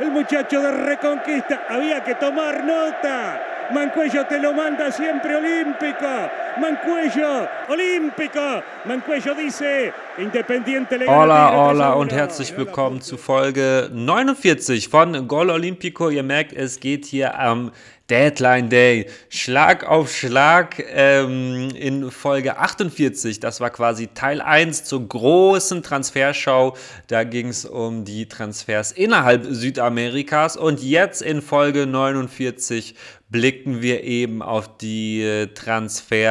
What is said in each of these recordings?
el muchacho de Reconquista. Había que tomar nota. Mancuello te lo manda siempre olímpico. Mancuello, olímpico. Mancuello dice, Independiente le Hola, hola und herzlich willkommen zu Folge 49 von Gol Olímpico. Ihr merkt, es geht hier am Deadline Day, Schlag auf Schlag ähm, in Folge 48. Das war quasi Teil 1 zur großen Transferschau. Da ging es um die Transfers innerhalb Südamerikas. Und jetzt in Folge 49 blicken wir eben auf die äh,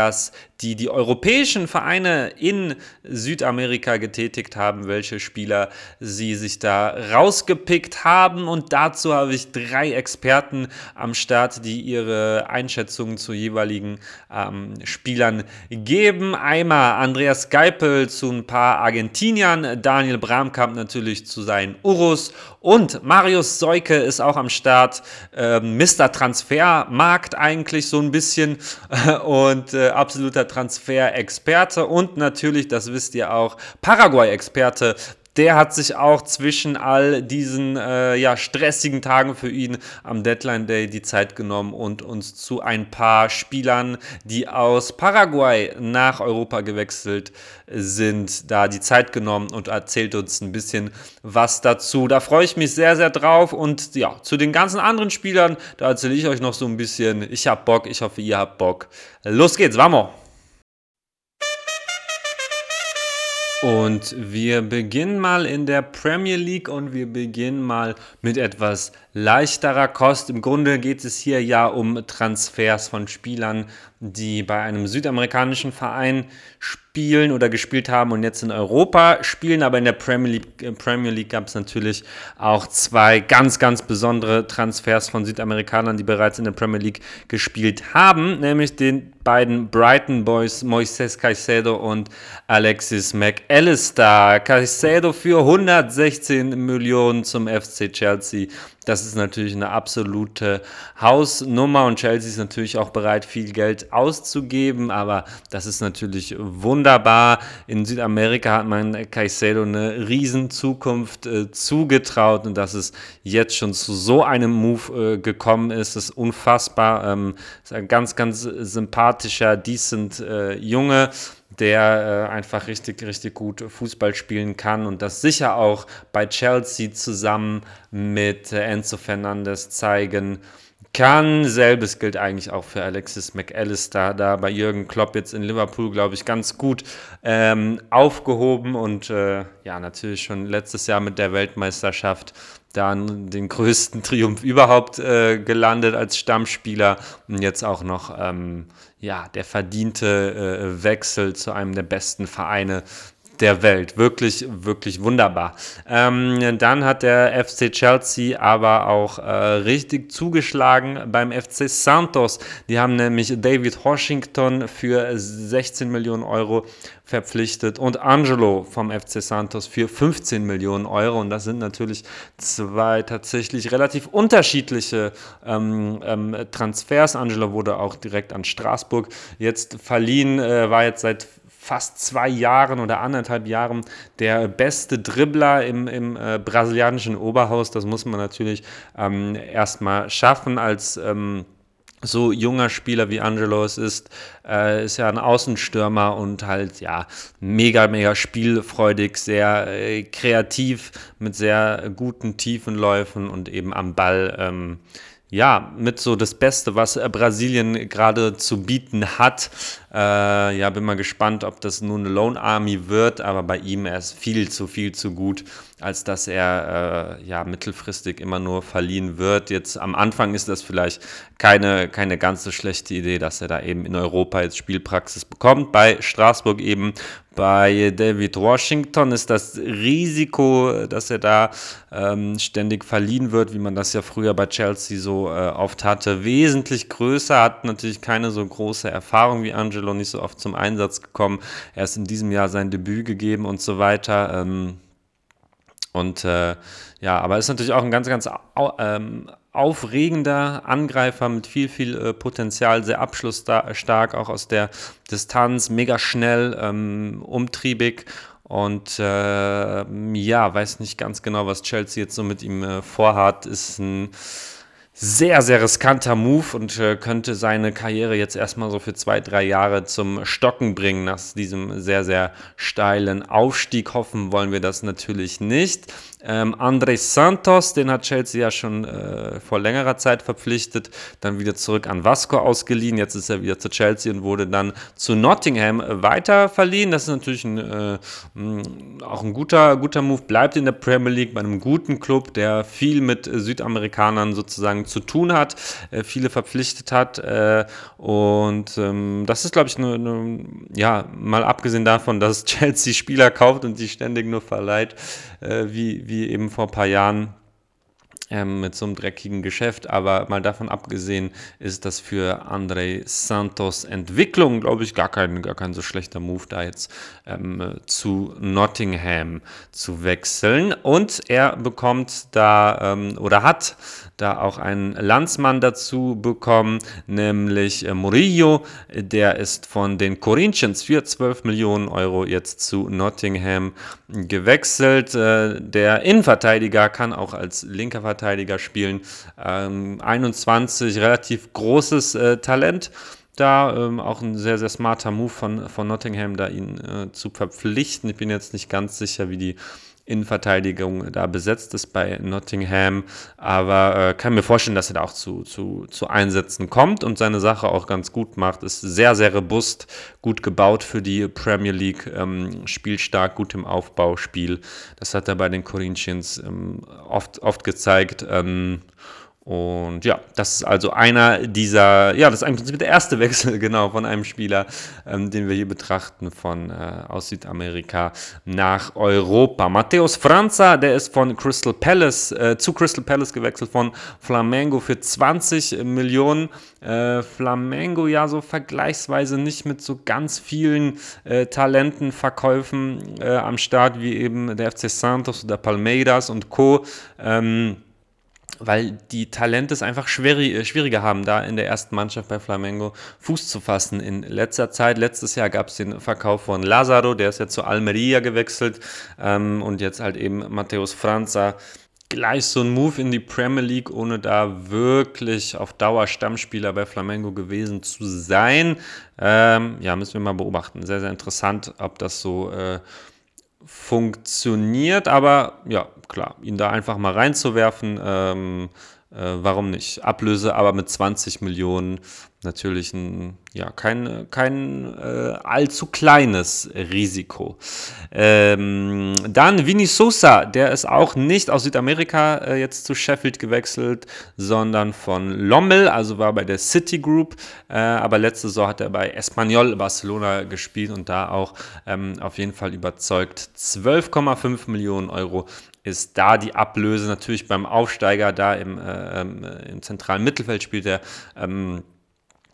Transfers, die die europäischen Vereine in Südamerika getätigt haben, welche Spieler sie sich da rausgepickt haben. Und dazu habe ich drei Experten am Start, die ihre Einschätzungen zu jeweiligen ähm, Spielern geben. Einmal Andreas Geipel zu ein paar Argentiniern, Daniel Bramkamp natürlich zu seinen Urus und Marius Seuke ist auch am Start. Äh, Mr. Transfermarkt eigentlich so ein bisschen und äh, absoluter Transfer-Experte und natürlich, das wisst ihr auch, Paraguay-Experte der hat sich auch zwischen all diesen äh, ja, stressigen Tagen für ihn am Deadline Day die Zeit genommen und uns zu ein paar Spielern, die aus Paraguay nach Europa gewechselt sind, da die Zeit genommen und erzählt uns ein bisschen was dazu. Da freue ich mich sehr, sehr drauf und ja, zu den ganzen anderen Spielern, da erzähle ich euch noch so ein bisschen. Ich habe Bock, ich hoffe, ihr habt Bock. Los geht's, vamos! Und wir beginnen mal in der Premier League und wir beginnen mal mit etwas leichterer Kost. Im Grunde geht es hier ja um Transfers von Spielern, die bei einem südamerikanischen Verein spielen oder gespielt haben und jetzt in Europa spielen. Aber in der Premier League, äh, Premier League gab es natürlich auch zwei ganz, ganz besondere Transfers von Südamerikanern, die bereits in der Premier League gespielt haben, nämlich den beiden Brighton Boys Moises Caicedo und Alexis McAllister. Caicedo für 116 Millionen zum FC Chelsea. Das ist natürlich eine absolute Hausnummer und Chelsea ist natürlich auch bereit, viel Geld auszugeben, aber das ist natürlich wunderbar. In Südamerika hat man Caicedo eine riesen Zukunft äh, zugetraut und dass es jetzt schon zu so einem Move äh, gekommen ist, ist unfassbar. Ähm, ist ein ganz, ganz sympathischer, decent äh, Junge der äh, einfach richtig, richtig gut Fußball spielen kann und das sicher auch bei Chelsea zusammen mit äh, Enzo Fernandes zeigen kann. Selbes gilt eigentlich auch für Alexis McAllister, da bei Jürgen Klopp jetzt in Liverpool, glaube ich, ganz gut ähm, aufgehoben und äh, ja, natürlich schon letztes Jahr mit der Weltmeisterschaft dann den größten Triumph überhaupt äh, gelandet als Stammspieler. Und jetzt auch noch ähm, ja, der verdiente äh, Wechsel zu einem der besten Vereine der Welt. Wirklich, wirklich wunderbar. Ähm, dann hat der FC Chelsea aber auch äh, richtig zugeschlagen beim FC Santos. Die haben nämlich David Washington für 16 Millionen Euro verpflichtet und Angelo vom FC Santos für 15 Millionen Euro. Und das sind natürlich zwei tatsächlich relativ unterschiedliche ähm, ähm, Transfers. Angelo wurde auch direkt an Straßburg jetzt verliehen, äh, war jetzt seit fast zwei Jahren oder anderthalb Jahren der beste Dribbler im, im äh, brasilianischen Oberhaus. Das muss man natürlich ähm, erstmal schaffen als ähm, so junger Spieler wie Angelo es ist, äh, ist ja ein Außenstürmer und halt ja mega, mega spielfreudig, sehr äh, kreativ mit sehr guten Tiefenläufen und eben am Ball ähm, ja, mit so das Beste, was äh, Brasilien gerade zu bieten hat. Äh, ja, bin mal gespannt, ob das nun eine Lone Army wird, aber bei ihm er ist viel zu viel zu gut, als dass er äh, ja mittelfristig immer nur verliehen wird. Jetzt am Anfang ist das vielleicht keine, keine ganz so schlechte Idee, dass er da eben in Europa jetzt Spielpraxis bekommt. Bei Straßburg eben bei David Washington ist das Risiko, dass er da ähm, ständig verliehen wird, wie man das ja früher bei Chelsea so äh, oft hatte, wesentlich größer. Hat natürlich keine so große Erfahrung wie Angelo, nicht so oft zum Einsatz gekommen. Er ist in diesem Jahr sein Debüt gegeben und so weiter. Ähm, und äh, ja, aber ist natürlich auch ein ganz, ganz ähm, aufregender Angreifer mit viel, viel äh, Potenzial, sehr abschlussstark, auch aus der Distanz, mega schnell, ähm, umtriebig Und äh, ja, weiß nicht ganz genau, was Chelsea jetzt so mit ihm äh, vorhat. Ist ein sehr, sehr riskanter Move und äh, könnte seine Karriere jetzt erstmal so für zwei, drei Jahre zum Stocken bringen nach diesem sehr, sehr steilen Aufstieg. Hoffen wollen wir das natürlich nicht. Ähm, André Santos, den hat Chelsea ja schon äh, vor längerer Zeit verpflichtet, dann wieder zurück an Vasco ausgeliehen. Jetzt ist er wieder zu Chelsea und wurde dann zu Nottingham weiter verliehen. Das ist natürlich ein, äh, auch ein guter, guter Move. Bleibt in der Premier League bei einem guten Club, der viel mit Südamerikanern sozusagen zu tun hat, äh, viele verpflichtet hat. Äh, und ähm, das ist, glaube ich, eine, eine, ja, mal abgesehen davon, dass Chelsea Spieler kauft und die ständig nur verleiht, äh, wie, wie eben vor ein paar Jahren ähm, mit so einem dreckigen Geschäft. Aber mal davon abgesehen ist das für André Santos Entwicklung, glaube ich, gar kein, gar kein so schlechter Move, da jetzt ähm, zu Nottingham zu wechseln. Und er bekommt da ähm, oder hat da auch einen Landsmann dazu bekommen, nämlich äh, Murillo. Der ist von den Corinthians für 12 Millionen Euro jetzt zu Nottingham gewechselt. Äh, der Innenverteidiger kann auch als linker Verteidiger spielen. Ähm, 21, relativ großes äh, Talent da. Ähm, auch ein sehr, sehr smarter Move von, von Nottingham, da ihn äh, zu verpflichten. Ich bin jetzt nicht ganz sicher, wie die Innenverteidigung da besetzt ist bei Nottingham. Aber äh, kann mir vorstellen, dass er da auch zu, zu, zu Einsätzen kommt und seine Sache auch ganz gut macht. Ist sehr, sehr robust, gut gebaut für die Premier League, ähm, spielstark, gut im Aufbauspiel. Das hat er bei den Corinthians ähm, oft, oft gezeigt. Ähm, und ja, das ist also einer dieser, ja, das ist im Prinzip der erste Wechsel, genau, von einem Spieler, ähm, den wir hier betrachten, von äh, aus Südamerika nach Europa. Matthäus Franza, der ist von Crystal Palace äh, zu Crystal Palace gewechselt, von Flamengo für 20 Millionen. Äh, Flamengo ja so vergleichsweise nicht mit so ganz vielen äh, Talentenverkäufen äh, am Start, wie eben der FC Santos oder Palmeiras und Co. Ähm, weil die Talente es einfach schwierig, äh, schwieriger haben, da in der ersten Mannschaft bei Flamengo Fuß zu fassen. In letzter Zeit, letztes Jahr gab es den Verkauf von Lazaro, der ist jetzt zu Almeria gewechselt ähm, und jetzt halt eben Matthäus Franza. Gleich so ein Move in die Premier League, ohne da wirklich auf Dauer Stammspieler bei Flamengo gewesen zu sein. Ähm, ja, müssen wir mal beobachten. Sehr, sehr interessant, ob das so äh, funktioniert, aber ja, klar, ihn da einfach mal reinzuwerfen, ähm, äh, warum nicht? Ablöse aber mit 20 Millionen natürlich ein, ja, kein, kein äh, allzu kleines Risiko. Ähm, dann Vini Sosa, der ist auch nicht aus Südamerika äh, jetzt zu Sheffield gewechselt, sondern von Lommel, also war bei der City Group, äh, aber letzte Saison hat er bei Espanyol Barcelona gespielt und da auch ähm, auf jeden Fall überzeugt. 12,5 Millionen Euro ist da die Ablöse natürlich beim Aufsteiger da im, äh, ähm, im zentralen Mittelfeld spielt er. Ähm,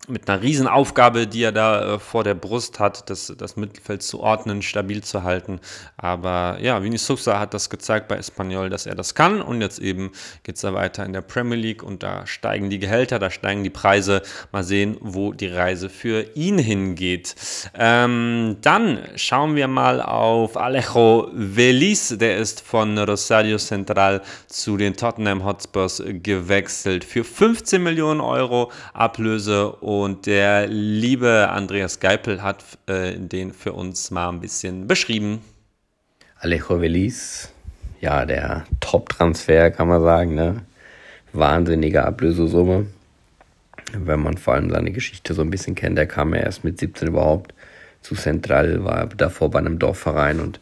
mit einer Riesenaufgabe, die er da äh, vor der Brust hat, das, das Mittelfeld zu ordnen, stabil zu halten. Aber ja, Vinicius Sousa hat das gezeigt bei Espanyol, dass er das kann. Und jetzt eben geht es da weiter in der Premier League und da steigen die Gehälter, da steigen die Preise. Mal sehen, wo die Reise für ihn hingeht. Ähm, dann schauen wir mal auf Alejo Velis. Der ist von Rosario Central zu den Tottenham Hotspurs gewechselt für 15 Millionen Euro Ablöse und der liebe Andreas Geipel hat äh, den für uns mal ein bisschen beschrieben. Alejo Velis, ja, der Top-Transfer, kann man sagen. Ne? Wahnsinnige Ablösesumme. Wenn man vor allem seine Geschichte so ein bisschen kennt, der kam ja erst mit 17 überhaupt zu Central, war davor bei einem Dorfverein und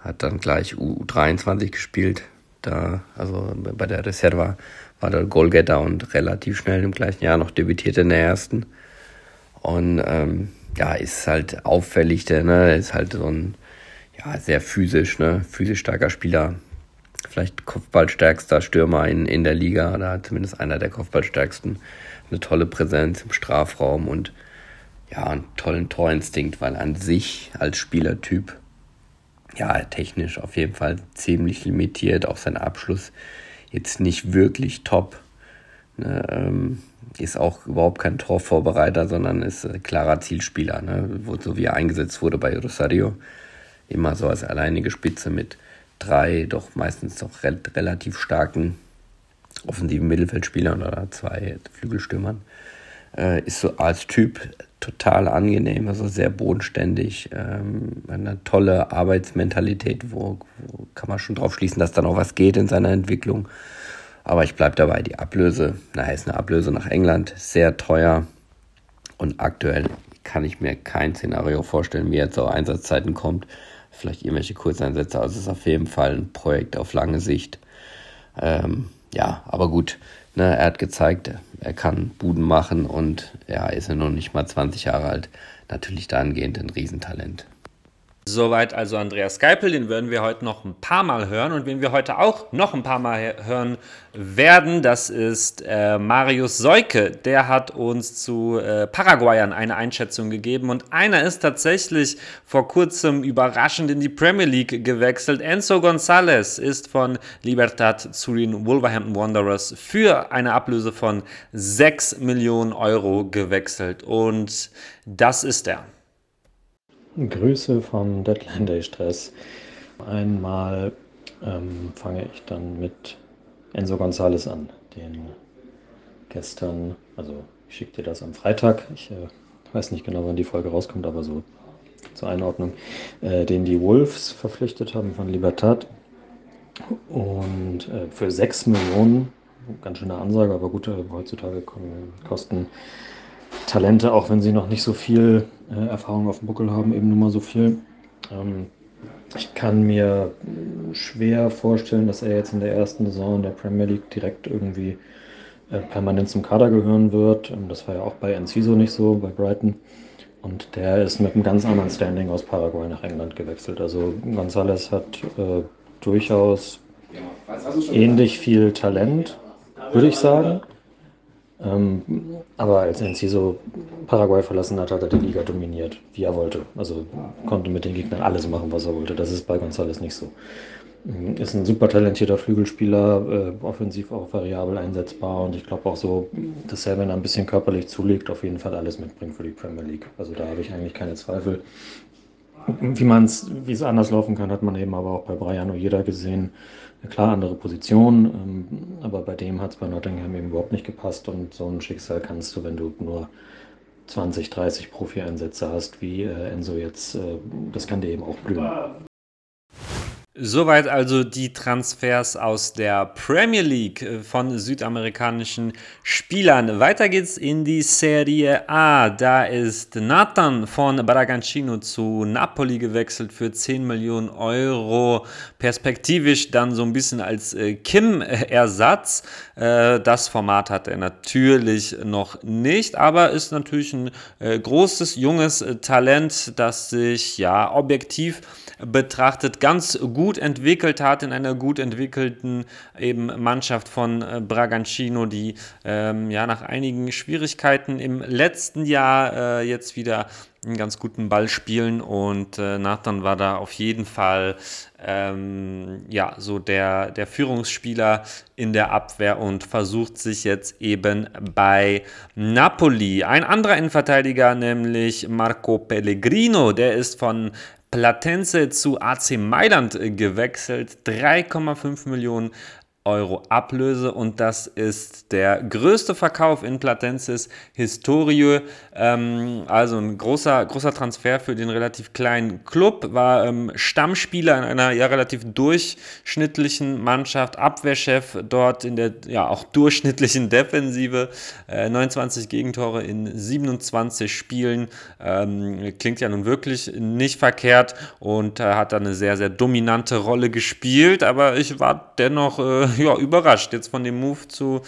hat dann gleich U23 gespielt. Da, also bei der Reserva war der Goalgetter und relativ schnell im gleichen Jahr noch debütierte in der ersten. Und ähm, ja, ist halt auffällig, der ne, ist halt so ein ja, sehr physisch, ne, physisch starker Spieler. Vielleicht Kopfballstärkster Stürmer in, in der Liga oder zumindest einer der Kopfballstärksten. Eine tolle Präsenz im Strafraum und ja, einen tollen Torinstinkt, weil an sich als Spielertyp ja, technisch auf jeden Fall ziemlich limitiert. Auch sein Abschluss jetzt nicht wirklich top. Ne, ähm, ist auch überhaupt kein Torvorbereiter, sondern ist ein klarer Zielspieler, ne, so wie er eingesetzt wurde bei Rosario. immer so als alleinige Spitze mit drei doch meistens doch re relativ starken offensiven Mittelfeldspielern oder zwei Flügelstürmern. Äh, ist so als Typ total angenehm, also sehr bodenständig, ähm, eine tolle Arbeitsmentalität, wo, wo, kann man schon drauf schließen, dass dann auch was geht in seiner Entwicklung. Aber ich bleibe dabei, die Ablöse, naja, ist eine Ablöse nach England, sehr teuer und aktuell kann ich mir kein Szenario vorstellen, wie er zu Einsatzzeiten kommt. Vielleicht irgendwelche Kurzeinsätze, also es ist auf jeden Fall ein Projekt auf lange Sicht. Ähm, ja, aber gut, ne, er hat gezeigt, er kann Buden machen und ja, ist er noch nicht mal 20 Jahre alt. Natürlich dahingehend ein Riesentalent. Soweit also Andreas Geipel, den werden wir heute noch ein paar Mal hören und wen wir heute auch noch ein paar Mal hören werden, das ist äh, Marius Seuke. Der hat uns zu äh, Paraguayern eine Einschätzung gegeben und einer ist tatsächlich vor kurzem überraschend in die Premier League gewechselt. Enzo González ist von Libertad zu den Wolverhampton Wanderers für eine Ablöse von 6 Millionen Euro gewechselt und das ist er. Grüße vom Deadline Day Stress. Einmal ähm, fange ich dann mit Enzo González an, den gestern, also ich schicke dir das am Freitag, ich äh, weiß nicht genau, wann die Folge rauskommt, aber so zur Einordnung, äh, den die Wolves verpflichtet haben von Libertad. Und äh, für 6 Millionen, ganz schöne Ansage, aber gut, heutzutage kosten Talente, auch wenn sie noch nicht so viel äh, Erfahrung auf dem Buckel haben, eben nur mal so viel. Ähm, ich kann mir schwer vorstellen, dass er jetzt in der ersten Saison der Premier League direkt irgendwie äh, permanent zum Kader gehören wird. Ähm, das war ja auch bei Enciso nicht so, bei Brighton. Und der ist mit einem ganz anderen Standing aus Paraguay nach England gewechselt. Also González hat äh, durchaus ähnlich viel Talent, würde ich sagen. Ähm, aber als Enciso Paraguay verlassen hat, hat er die Liga dominiert, wie er wollte. Also konnte mit den Gegnern alles machen, was er wollte. Das ist bei González nicht so. Ähm, ist ein super talentierter Flügelspieler, äh, offensiv auch variabel einsetzbar und ich glaube auch so, dass er, wenn er ein bisschen körperlich zulegt, auf jeden Fall alles mitbringt für die Premier League. Also da habe ich eigentlich keine Zweifel. Wie man es, wie es anders laufen kann, hat man eben aber auch bei Brian Ojeda gesehen klar andere Position, ähm, aber bei dem hat es bei Nottingham eben überhaupt nicht gepasst und so ein Schicksal kannst du, wenn du nur 20, 30 Profi-Einsätze hast, wie äh, Enzo jetzt, äh, das kann dir eben auch blühen. Soweit also die Transfers aus der Premier League äh, von südamerikanischen Spielern. Weiter geht's in die Serie A. Da ist Nathan von Bragantino zu Napoli gewechselt für 10 Millionen Euro. Perspektivisch dann so ein bisschen als äh, Kim-Ersatz. Äh, das Format hat er natürlich noch nicht, aber ist natürlich ein großes, junges Talent, das sich ja objektiv betrachtet ganz gut entwickelt hat in einer gut entwickelten eben Mannschaft von äh, Bragantino, die ähm, ja nach einigen Schwierigkeiten im letzten Jahr äh, jetzt wieder einen ganz guten Ball spielen und äh, Nathan war da auf jeden Fall ähm, ja so der, der Führungsspieler in der Abwehr und versucht sich jetzt eben bei Napoli. Ein anderer Innenverteidiger, nämlich Marco Pellegrino, der ist von Platense zu AC Mailand gewechselt. 3,5 Millionen Euro Ablöse und das ist der größte Verkauf in Platenses Historie. Ähm, also ein großer, großer Transfer für den relativ kleinen Club. War ähm, Stammspieler in einer ja relativ durchschnittlichen Mannschaft, Abwehrchef dort in der ja auch durchschnittlichen Defensive. Äh, 29 Gegentore in 27 Spielen. Ähm, klingt ja nun wirklich nicht verkehrt und äh, hat da eine sehr, sehr dominante Rolle gespielt. Aber ich war dennoch äh, ja, überrascht jetzt von dem Move zu,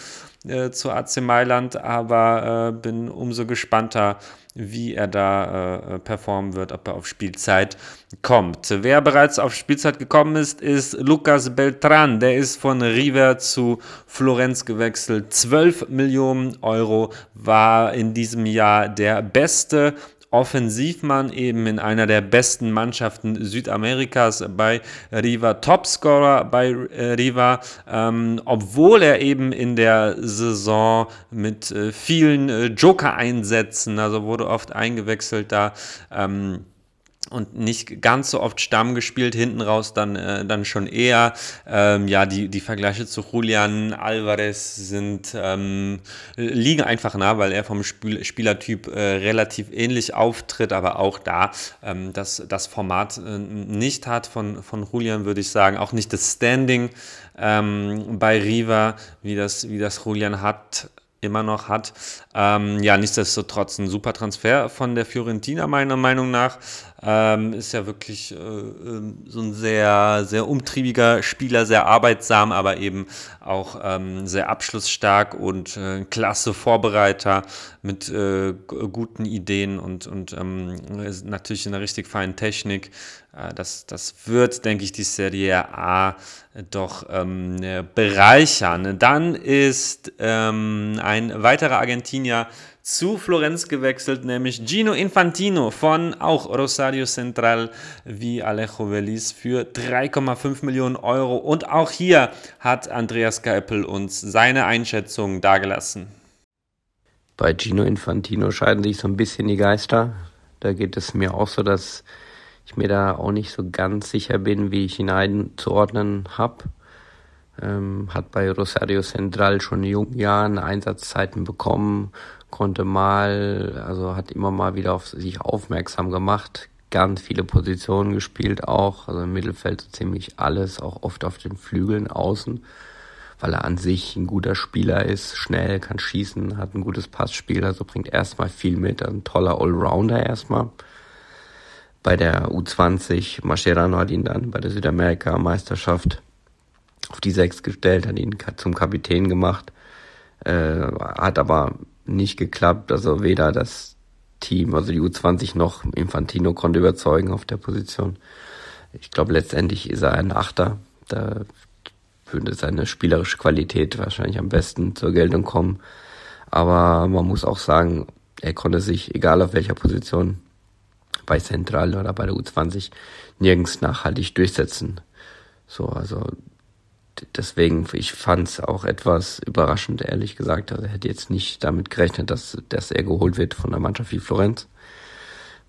äh, zu AC Mailand, aber äh, bin umso gespannter, wie er da äh, performen wird, ob er auf Spielzeit kommt. Wer bereits auf Spielzeit gekommen ist, ist Lucas Beltran. Der ist von River zu Florenz gewechselt. 12 Millionen Euro war in diesem Jahr der beste Offensivmann eben in einer der besten Mannschaften Südamerikas bei Riva, Topscorer bei äh, Riva, ähm, obwohl er eben in der Saison mit äh, vielen äh, Joker-Einsätzen, also wurde oft eingewechselt da, ähm, und nicht ganz so oft Stamm gespielt, hinten raus dann, äh, dann schon eher. Ähm, ja, die, die Vergleiche zu Julian Alvarez sind, ähm, liegen einfach nah, weil er vom Spiel, Spielertyp äh, relativ ähnlich auftritt, aber auch da ähm, das, das Format äh, nicht hat von, von Julian, würde ich sagen, auch nicht das Standing ähm, bei Riva, wie das, wie das Julian hat immer noch hat. Ähm, ja, nichtsdestotrotz ein super Transfer von der Fiorentina, meiner Meinung nach. Ähm, ist ja wirklich äh, ähm, so ein sehr, sehr umtriebiger Spieler, sehr arbeitsam, aber eben auch ähm, sehr abschlussstark und äh, klasse Vorbereiter mit äh, guten Ideen und, und ähm, natürlich in einer richtig feinen Technik. Äh, das, das wird, denke ich, die Serie A doch ähm, bereichern. Dann ist ähm, ein weiterer Argentinier zu Florenz gewechselt, nämlich Gino Infantino von auch Rosario Central wie Alejo Velis für 3,5 Millionen Euro. Und auch hier hat Andreas Geipel uns seine Einschätzung dargelassen. Bei Gino Infantino scheiden sich so ein bisschen die Geister. Da geht es mir auch so, dass ich mir da auch nicht so ganz sicher bin, wie ich ihn einzuordnen habe. Ähm, hat bei Rosario Central schon in jungen Jahren Einsatzzeiten bekommen, konnte mal, also hat immer mal wieder auf sich aufmerksam gemacht, ganz viele Positionen gespielt auch, also im Mittelfeld so ziemlich alles, auch oft auf den Flügeln außen, weil er an sich ein guter Spieler ist, schnell, kann schießen, hat ein gutes Passspiel, also bringt erstmal viel mit, ein toller Allrounder erstmal. Bei der U20 Mascherano hat ihn dann bei der Südamerika-Meisterschaft auf die Sechs gestellt, hat ihn zum Kapitän gemacht, äh, hat aber nicht geklappt. Also weder das Team, also die U20 noch Infantino konnte überzeugen auf der Position. Ich glaube, letztendlich ist er ein Achter. Da würde seine spielerische Qualität wahrscheinlich am besten zur Geltung kommen. Aber man muss auch sagen, er konnte sich, egal auf welcher Position, bei Central oder bei der U20, nirgends nachhaltig durchsetzen. So, also deswegen, ich fand es auch etwas überraschend, ehrlich gesagt. Also hätte jetzt nicht damit gerechnet, dass, dass er geholt wird von einer Mannschaft wie Florenz.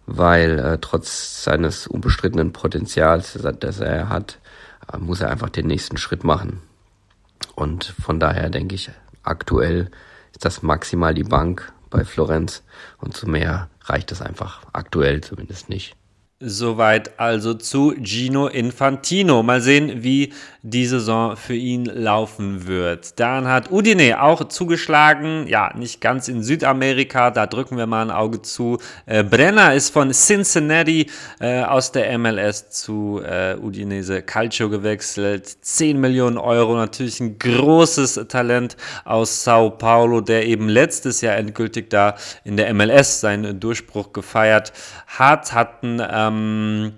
Weil äh, trotz seines unbestrittenen Potenzials, das er hat, äh, muss er einfach den nächsten Schritt machen. Und von daher denke ich, aktuell ist das maximal die Bank bei Florenz und zu mehr reicht es einfach aktuell zumindest nicht. Soweit also zu Gino Infantino. Mal sehen, wie die Saison für ihn laufen wird. Dann hat Udine auch zugeschlagen. Ja, nicht ganz in Südamerika. Da drücken wir mal ein Auge zu. Äh, Brenner ist von Cincinnati äh, aus der MLS zu äh, Udinese Calcio gewechselt. 10 Millionen Euro. Natürlich ein großes Talent aus Sao Paulo, der eben letztes Jahr endgültig da in der MLS seinen Durchbruch gefeiert hat. Hatten ähm,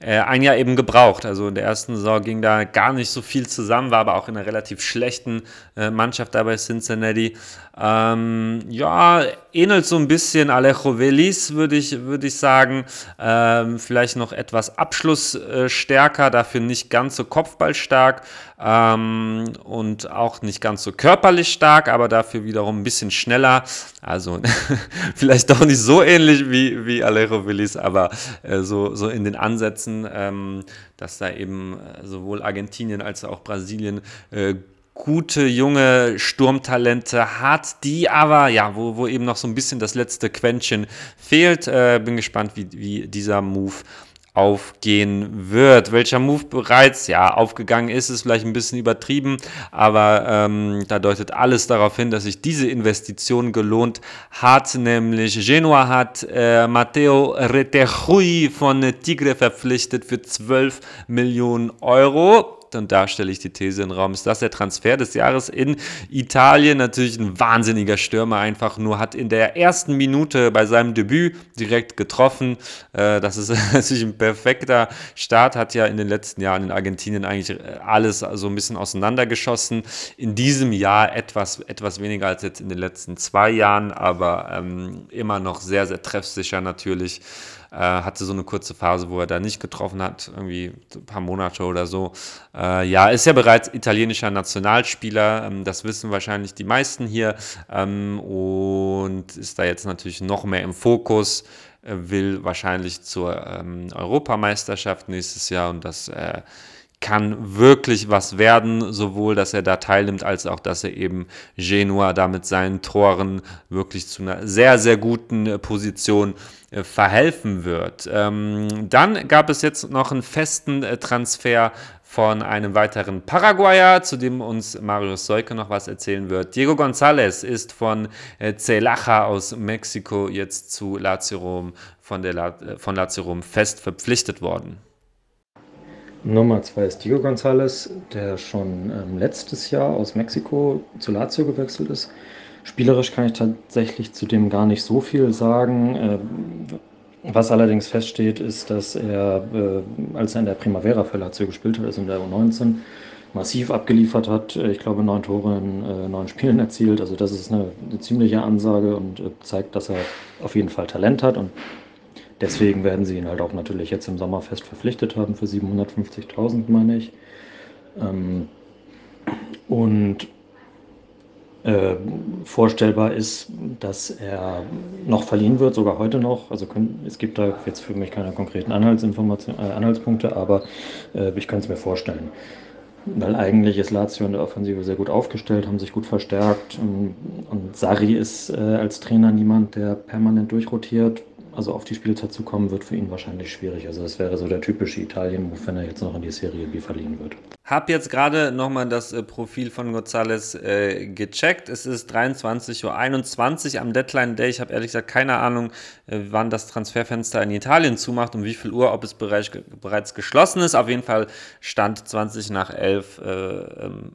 äh, ein Jahr eben gebraucht. Also in der ersten Saison ging da gar nicht so viel zusammen, war aber auch in einer relativ schlechten äh, Mannschaft dabei Cincinnati. Ähm, ja, ähnelt so ein bisschen Alejo Velis, würde ich, würd ich sagen. Ähm, vielleicht noch etwas abschlussstärker, dafür nicht ganz so kopfballstark ähm, und auch nicht ganz so körperlich stark, aber dafür wiederum ein bisschen schneller. Also vielleicht doch nicht so ähnlich wie, wie Alejo Velis, aber äh, so, so in den Ansätzen, ähm, dass da eben äh, sowohl Argentinien als auch Brasilien äh, gute junge Sturmtalente hat, die aber, ja, wo, wo eben noch so ein bisschen das letzte Quäntchen fehlt. Äh, bin gespannt, wie, wie dieser Move aufgehen wird. Welcher Move bereits ja aufgegangen ist, ist vielleicht ein bisschen übertrieben, aber ähm, da deutet alles darauf hin, dass sich diese Investition gelohnt hat. Nämlich Genua hat äh, Matteo Retegui von Tigre verpflichtet für 12 Millionen Euro und da stelle ich die These in den Raum, ist das der Transfer des Jahres in Italien. Natürlich ein wahnsinniger Stürmer, einfach nur hat in der ersten Minute bei seinem Debüt direkt getroffen. Äh, das ist natürlich ein perfekter Start, hat ja in den letzten Jahren in Argentinien eigentlich alles so ein bisschen auseinandergeschossen. In diesem Jahr etwas, etwas weniger als jetzt in den letzten zwei Jahren, aber ähm, immer noch sehr, sehr treffsicher natürlich. Äh, hatte so eine kurze Phase, wo er da nicht getroffen hat, irgendwie ein paar Monate oder so. Äh, ja, ist ja bereits italienischer Nationalspieler, ähm, das wissen wahrscheinlich die meisten hier ähm, und ist da jetzt natürlich noch mehr im Fokus. will wahrscheinlich zur ähm, Europameisterschaft nächstes Jahr und das äh, kann wirklich was werden, sowohl dass er da teilnimmt, als auch dass er eben Genua da mit seinen Toren wirklich zu einer sehr, sehr guten äh, Position äh, verhelfen wird. Ähm, dann gab es jetzt noch einen festen äh, Transfer von einem weiteren Paraguayer, zu dem uns Marius Seuke noch was erzählen wird. Diego González ist von Celaja aus Mexiko jetzt zu Lazio Rom von, der, von Lazio Rom fest verpflichtet worden. Nummer zwei ist Diego González, der schon ähm, letztes Jahr aus Mexiko zu Lazio gewechselt ist. Spielerisch kann ich tatsächlich zu dem gar nicht so viel sagen. Äh, was allerdings feststeht, ist, dass er, äh, als er in der Primavera für Lazio gespielt hat, also in der U19, massiv abgeliefert hat. Ich glaube, neun Tore in äh, neun Spielen erzielt. Also das ist eine, eine ziemliche Ansage und äh, zeigt, dass er auf jeden Fall Talent hat und Deswegen werden sie ihn halt auch natürlich jetzt im Sommerfest verpflichtet haben für 750.000, meine ich. Ähm, und äh, vorstellbar ist, dass er noch verliehen wird, sogar heute noch. Also können, es gibt da jetzt für mich keine konkreten Anhaltsinformationen, äh, Anhaltspunkte, aber äh, ich könnte es mir vorstellen. Weil eigentlich ist Lazio in der Offensive sehr gut aufgestellt, haben sich gut verstärkt. Und, und Sarri ist äh, als Trainer niemand, der permanent durchrotiert also auf die Spielzeit zu kommen, wird für ihn wahrscheinlich schwierig. Also das wäre so der typische Italien-Move, wenn er jetzt noch in die Serie B verliehen wird. Hab jetzt gerade nochmal das äh, Profil von González äh, gecheckt. Es ist 23.21 Uhr am Deadline Day. Ich habe ehrlich gesagt keine Ahnung, äh, wann das Transferfenster in Italien zumacht, um wie viel Uhr, ob es bereits, bereits geschlossen ist. Auf jeden Fall stand 20 nach 11 äh, ähm,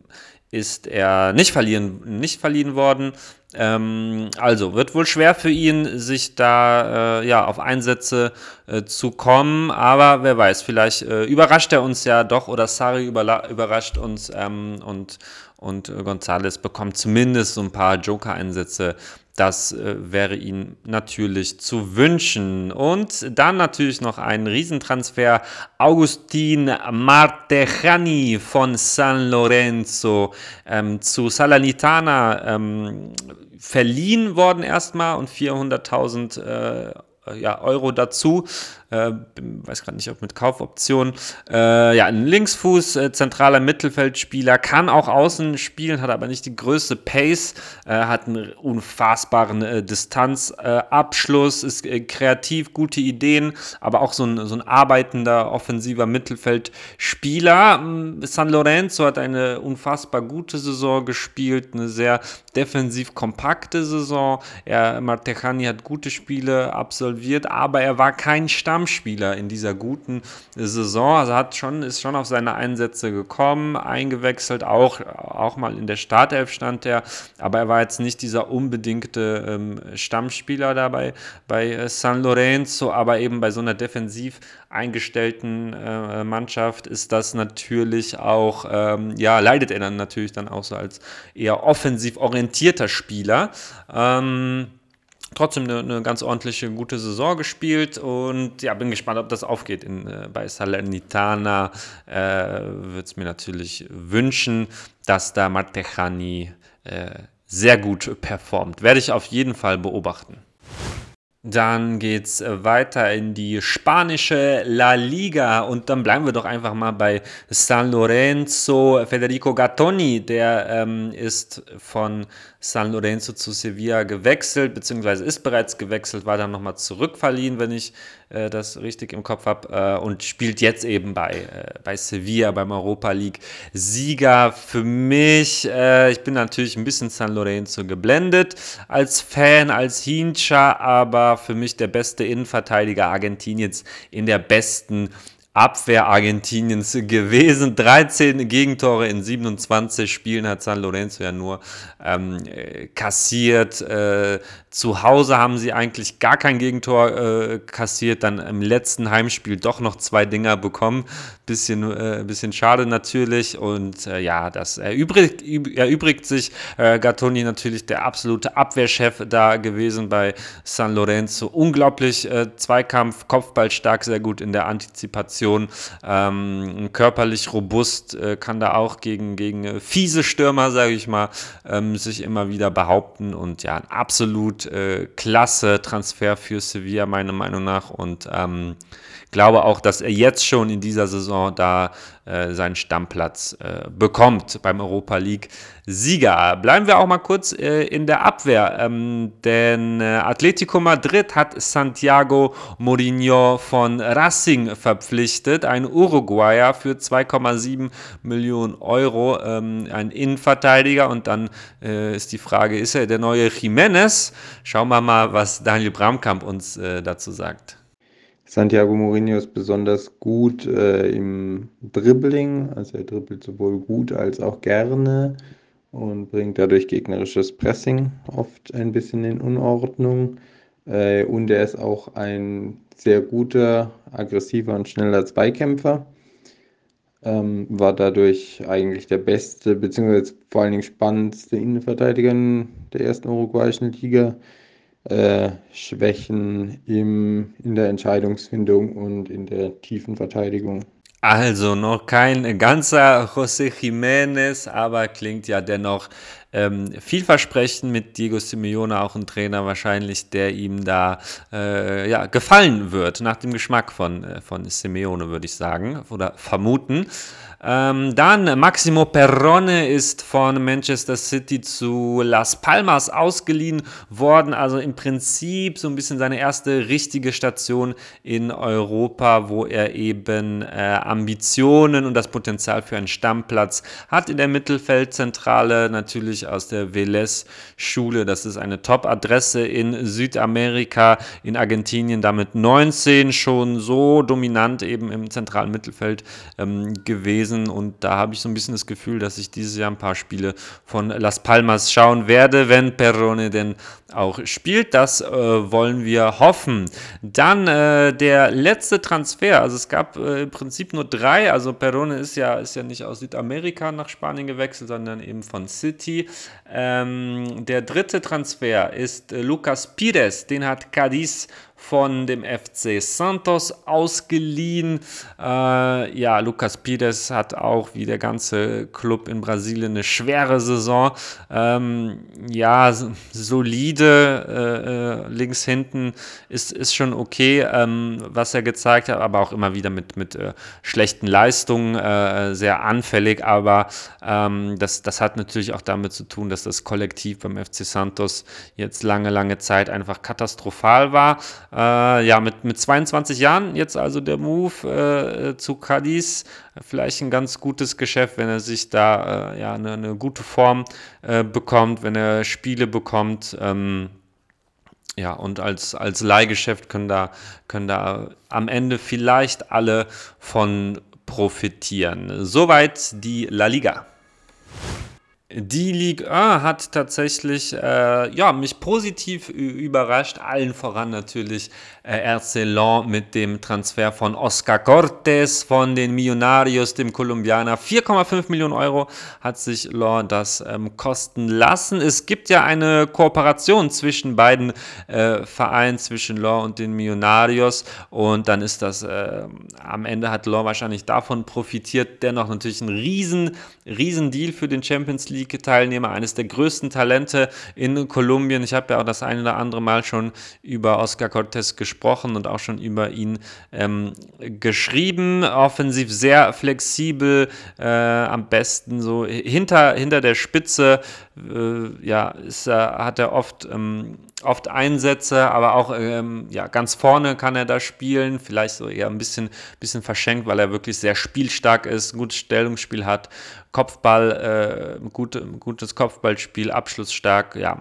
ist er nicht verliehen, nicht verliehen worden. Ähm, also wird wohl schwer für ihn, sich da äh, ja, auf Einsätze äh, zu kommen, aber wer weiß, vielleicht äh, überrascht er uns ja doch oder Sari überrascht uns ähm, und, und González bekommt zumindest so ein paar Joker-Einsätze das äh, wäre ihm natürlich zu wünschen. Und dann natürlich noch ein Riesentransfer. Augustin Martejani von San Lorenzo ähm, zu Salernitana ähm, verliehen worden erstmal und 400.000 äh, ja, Euro dazu äh, weiß gerade nicht, ob mit Kaufoption. Äh, ja, ein Linksfuß, äh, zentraler Mittelfeldspieler, kann auch außen spielen, hat aber nicht die größte Pace, äh, hat einen unfassbaren äh, Distanzabschluss, ist äh, kreativ, gute Ideen, aber auch so ein, so ein arbeitender, offensiver Mittelfeldspieler. Mm, San Lorenzo hat eine unfassbar gute Saison gespielt, eine sehr defensiv kompakte Saison. Er, Martejani hat gute Spiele absolviert, aber er war kein Stamm Stammspieler in dieser guten Saison. Also hat schon, ist schon auf seine Einsätze gekommen, eingewechselt, auch, auch mal in der Startelf stand er, aber er war jetzt nicht dieser unbedingte ähm, Stammspieler dabei bei äh, San Lorenzo, aber eben bei so einer defensiv eingestellten äh, Mannschaft ist das natürlich auch, ähm, ja, leidet er dann natürlich dann auch so als eher offensiv orientierter Spieler. Ähm, trotzdem eine, eine, ganz ordentliche, gute Saison gespielt und ja, bin gespannt, ob das aufgeht. In, äh, bei Salernitana äh, würde es mir natürlich wünschen, dass da Martejani äh, sehr gut performt. Werde ich auf jeden Fall beobachten. Dann geht es weiter in die spanische La Liga und dann bleiben wir doch einfach mal bei San Lorenzo. Federico Gattoni, der ähm, ist von San Lorenzo zu Sevilla gewechselt, beziehungsweise ist bereits gewechselt, war dann nochmal zurückverliehen, wenn ich äh, das richtig im Kopf habe, äh, und spielt jetzt eben bei, äh, bei Sevilla beim Europa League Sieger. Für mich, äh, ich bin natürlich ein bisschen San Lorenzo geblendet als Fan, als Hincha, aber für mich der beste Innenverteidiger Argentiniens in der besten Abwehr Argentiniens gewesen. 13 Gegentore in 27 Spielen hat San Lorenzo ja nur ähm, kassiert. Äh, zu Hause haben sie eigentlich gar kein Gegentor äh, kassiert, dann im letzten Heimspiel doch noch zwei Dinger bekommen. Bisschen, äh, bisschen schade natürlich. Und äh, ja, das erübrigt, erübrigt sich. Äh, Gattoni natürlich der absolute Abwehrchef da gewesen bei San Lorenzo. Unglaublich äh, Zweikampf, Kopfball stark, sehr gut in der Antizipation Situation. Ähm, körperlich robust, äh, kann da auch gegen, gegen äh, fiese Stürmer, sage ich mal, ähm, sich immer wieder behaupten. Und ja, ein absolut äh, klasse Transfer für Sevilla, meiner Meinung nach. Und ähm, glaube auch, dass er jetzt schon in dieser Saison da äh, seinen Stammplatz äh, bekommt beim Europa League Sieger. Bleiben wir auch mal kurz äh, in der Abwehr, ähm, denn äh, Atletico Madrid hat Santiago Mourinho von Racing verpflichtet, ein Uruguayer für 2,7 Millionen Euro, ähm, ein Innenverteidiger und dann äh, ist die Frage, ist er der neue Jiménez? Schauen wir mal, was Daniel Bramkamp uns äh, dazu sagt. Santiago Mourinho ist besonders gut äh, im Dribbling, also er dribbelt sowohl gut als auch gerne und bringt dadurch gegnerisches Pressing oft ein bisschen in Unordnung. Äh, und er ist auch ein sehr guter, aggressiver und schneller Zweikämpfer. Ähm, war dadurch eigentlich der beste, beziehungsweise vor allen Dingen spannendste Innenverteidiger in der ersten uruguayischen Liga äh, Schwächen im, in der Entscheidungsfindung und in der tiefen Verteidigung. Also noch kein ganzer José Jiménez, aber klingt ja dennoch ähm, vielversprechend mit Diego Simeone, auch ein Trainer wahrscheinlich, der ihm da äh, ja, gefallen wird, nach dem Geschmack von, äh, von Simeone, würde ich sagen, oder vermuten. Ähm, dann Maximo Perrone ist von Manchester City zu Las Palmas ausgeliehen worden. Also im Prinzip so ein bisschen seine erste richtige Station in Europa, wo er eben äh, Ambitionen und das Potenzial für einen Stammplatz hat in der Mittelfeldzentrale. Natürlich aus der Velez-Schule. Das ist eine Top-Adresse in Südamerika, in Argentinien. Damit 19 schon so dominant eben im zentralen Mittelfeld ähm, gewesen und da habe ich so ein bisschen das Gefühl, dass ich dieses Jahr ein paar Spiele von Las Palmas schauen werde, wenn Perrone denn auch spielt. Das äh, wollen wir hoffen. Dann äh, der letzte Transfer. Also es gab äh, im Prinzip nur drei. Also Perrone ist ja, ist ja nicht aus Südamerika nach Spanien gewechselt, sondern eben von City. Ähm, der dritte Transfer ist äh, Lucas Pires. Den hat Cadiz von dem FC Santos ausgeliehen. Äh, ja, Lucas Pires hat auch wie der ganze Club in Brasilien eine schwere Saison. Ähm, ja, solide äh, äh, links hinten ist, ist schon okay, ähm, was er gezeigt hat, aber auch immer wieder mit, mit äh, schlechten Leistungen, äh, sehr anfällig. Aber ähm, das, das hat natürlich auch damit zu tun, dass das Kollektiv beim FC Santos jetzt lange, lange Zeit einfach katastrophal war. Äh, ja, mit, mit 22 Jahren jetzt also der Move äh, zu Cadiz. Vielleicht ein ganz gutes Geschäft, wenn er sich da äh, ja, eine, eine, gute Form äh, bekommt, wenn er Spiele bekommt. Ähm, ja, und als, als Leihgeschäft können da, können da am Ende vielleicht alle von profitieren. Soweit die La Liga. Die Ligue 1 hat tatsächlich äh, ja, mich positiv überrascht, allen voran natürlich äh, RC mit dem Transfer von Oscar Cortés von den Millonarios, dem Kolumbianer. 4,5 Millionen Euro hat sich Lens das ähm, kosten lassen. Es gibt ja eine Kooperation zwischen beiden äh, Vereinen, zwischen Lens und den Millonarios und dann ist das, äh, am Ende hat Lens wahrscheinlich davon profitiert, dennoch natürlich ein riesen, riesen Deal für den Champions League League-Teilnehmer, eines der größten Talente in Kolumbien. Ich habe ja auch das eine oder andere Mal schon über Oscar Cortés gesprochen und auch schon über ihn ähm, geschrieben. Offensiv sehr flexibel, äh, am besten so hinter, hinter der Spitze. Äh, ja, ist, äh, hat er oft. Ähm, oft Einsätze, aber auch ähm, ja, ganz vorne kann er da spielen, vielleicht so eher ein bisschen, bisschen verschenkt, weil er wirklich sehr spielstark ist, ein gutes Stellungsspiel hat Kopfball, äh, gut, gutes Kopfballspiel, abschlussstark, ja,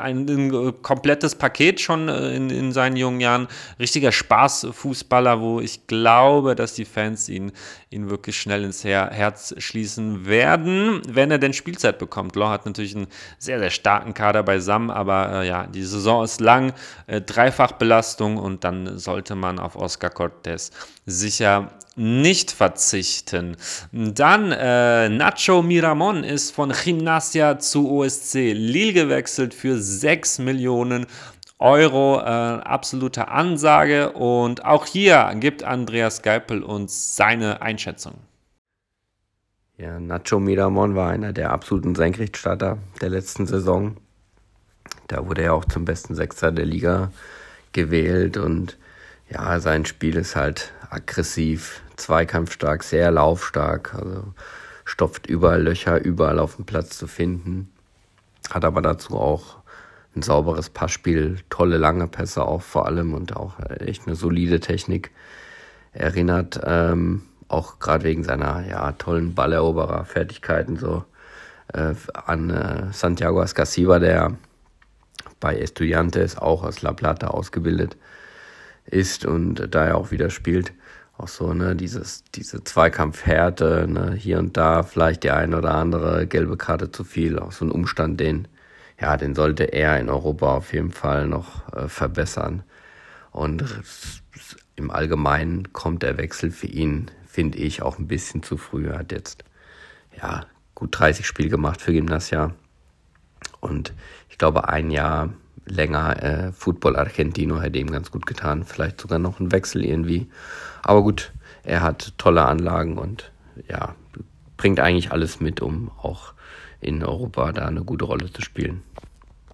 ein, ein, komplettes Paket schon äh, in, in seinen jungen Jahren. Richtiger Spaßfußballer, wo ich glaube, dass die Fans ihn, ihn wirklich schnell ins Her Herz schließen werden, wenn er denn Spielzeit bekommt. Law hat natürlich einen sehr, sehr starken Kader beisammen, aber äh, ja, die Saison ist lang, äh, Dreifachbelastung und dann sollte man auf Oscar Cortés sicher nicht verzichten. Dann äh, Nacho Miramon ist von Gimnasia zu OSC Lille gewechselt für 6 Millionen Euro, äh, absolute Ansage. Und auch hier gibt Andreas Geipel uns seine Einschätzung. Ja, Nacho Miramon war einer der absoluten Senkrechtstarter der letzten Saison. Da wurde er auch zum besten Sechser der Liga gewählt und ja, sein Spiel ist halt aggressiv, zweikampfstark, sehr laufstark, also stopft überall Löcher, überall auf dem Platz zu finden. Hat aber dazu auch ein sauberes Passspiel, tolle lange Pässe auch vor allem und auch echt eine solide Technik. Erinnert ähm, auch gerade wegen seiner ja, tollen Balleroberer-Fertigkeiten so äh, an äh, Santiago Ascasiba, der bei Estudiantes auch aus La Plata ausgebildet ist und da er auch wieder spielt. Auch so, ne, dieses, diese Zweikampfhärte, ne, hier und da vielleicht die ein oder andere gelbe Karte zu viel, auch so ein Umstand, den, ja, den sollte er in Europa auf jeden Fall noch äh, verbessern. Und im Allgemeinen kommt der Wechsel für ihn, finde ich, auch ein bisschen zu früh. Er hat jetzt, ja, gut 30 Spiele gemacht für Gymnasia. Und ich glaube, ein Jahr länger äh, Football Argentino hätte ihm ganz gut getan. Vielleicht sogar noch ein Wechsel irgendwie. Aber gut, er hat tolle Anlagen und ja, bringt eigentlich alles mit, um auch in Europa da eine gute Rolle zu spielen.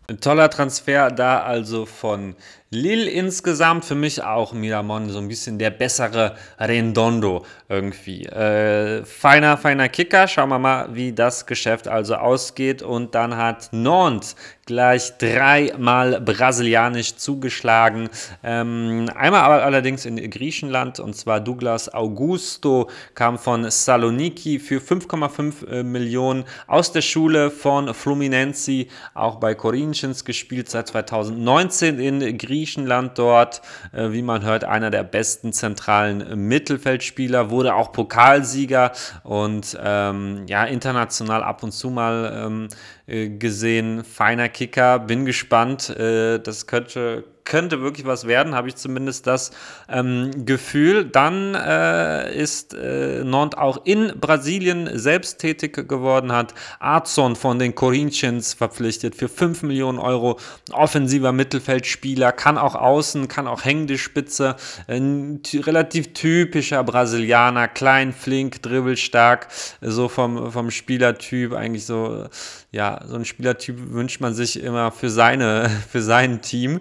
Ein toller Transfer da also von Lille insgesamt. Für mich auch Miramon so ein bisschen der bessere Rendondo irgendwie. Äh, feiner, feiner Kicker. Schauen wir mal, wie das Geschäft also ausgeht. Und dann hat Nantes gleich dreimal brasilianisch zugeschlagen. Ähm, einmal aber allerdings in Griechenland und zwar Douglas Augusto kam von Saloniki für 5,5 äh, Millionen aus der Schule von Fluminense, auch bei Corinthians gespielt seit 2019 in Griechenland dort. Äh, wie man hört, einer der besten zentralen Mittelfeldspieler, wurde auch Pokalsieger und ähm, ja, international ab und zu mal ähm, äh, gesehen. Feiner Kicker, bin gespannt. Äh, das könnte, könnte wirklich was werden, habe ich zumindest das ähm, Gefühl. Dann äh, ist äh, Nantes auch in Brasilien selbst tätig geworden, hat Arzon von den Corinthians verpflichtet für 5 Millionen Euro. Offensiver Mittelfeldspieler, kann auch außen, kann auch hängende Spitze. Ein relativ typischer Brasilianer, klein, flink, dribbelstark, so vom, vom Spielertyp, eigentlich so, ja, so ein Spielertyp wünscht man sich immer für, seine, für sein Team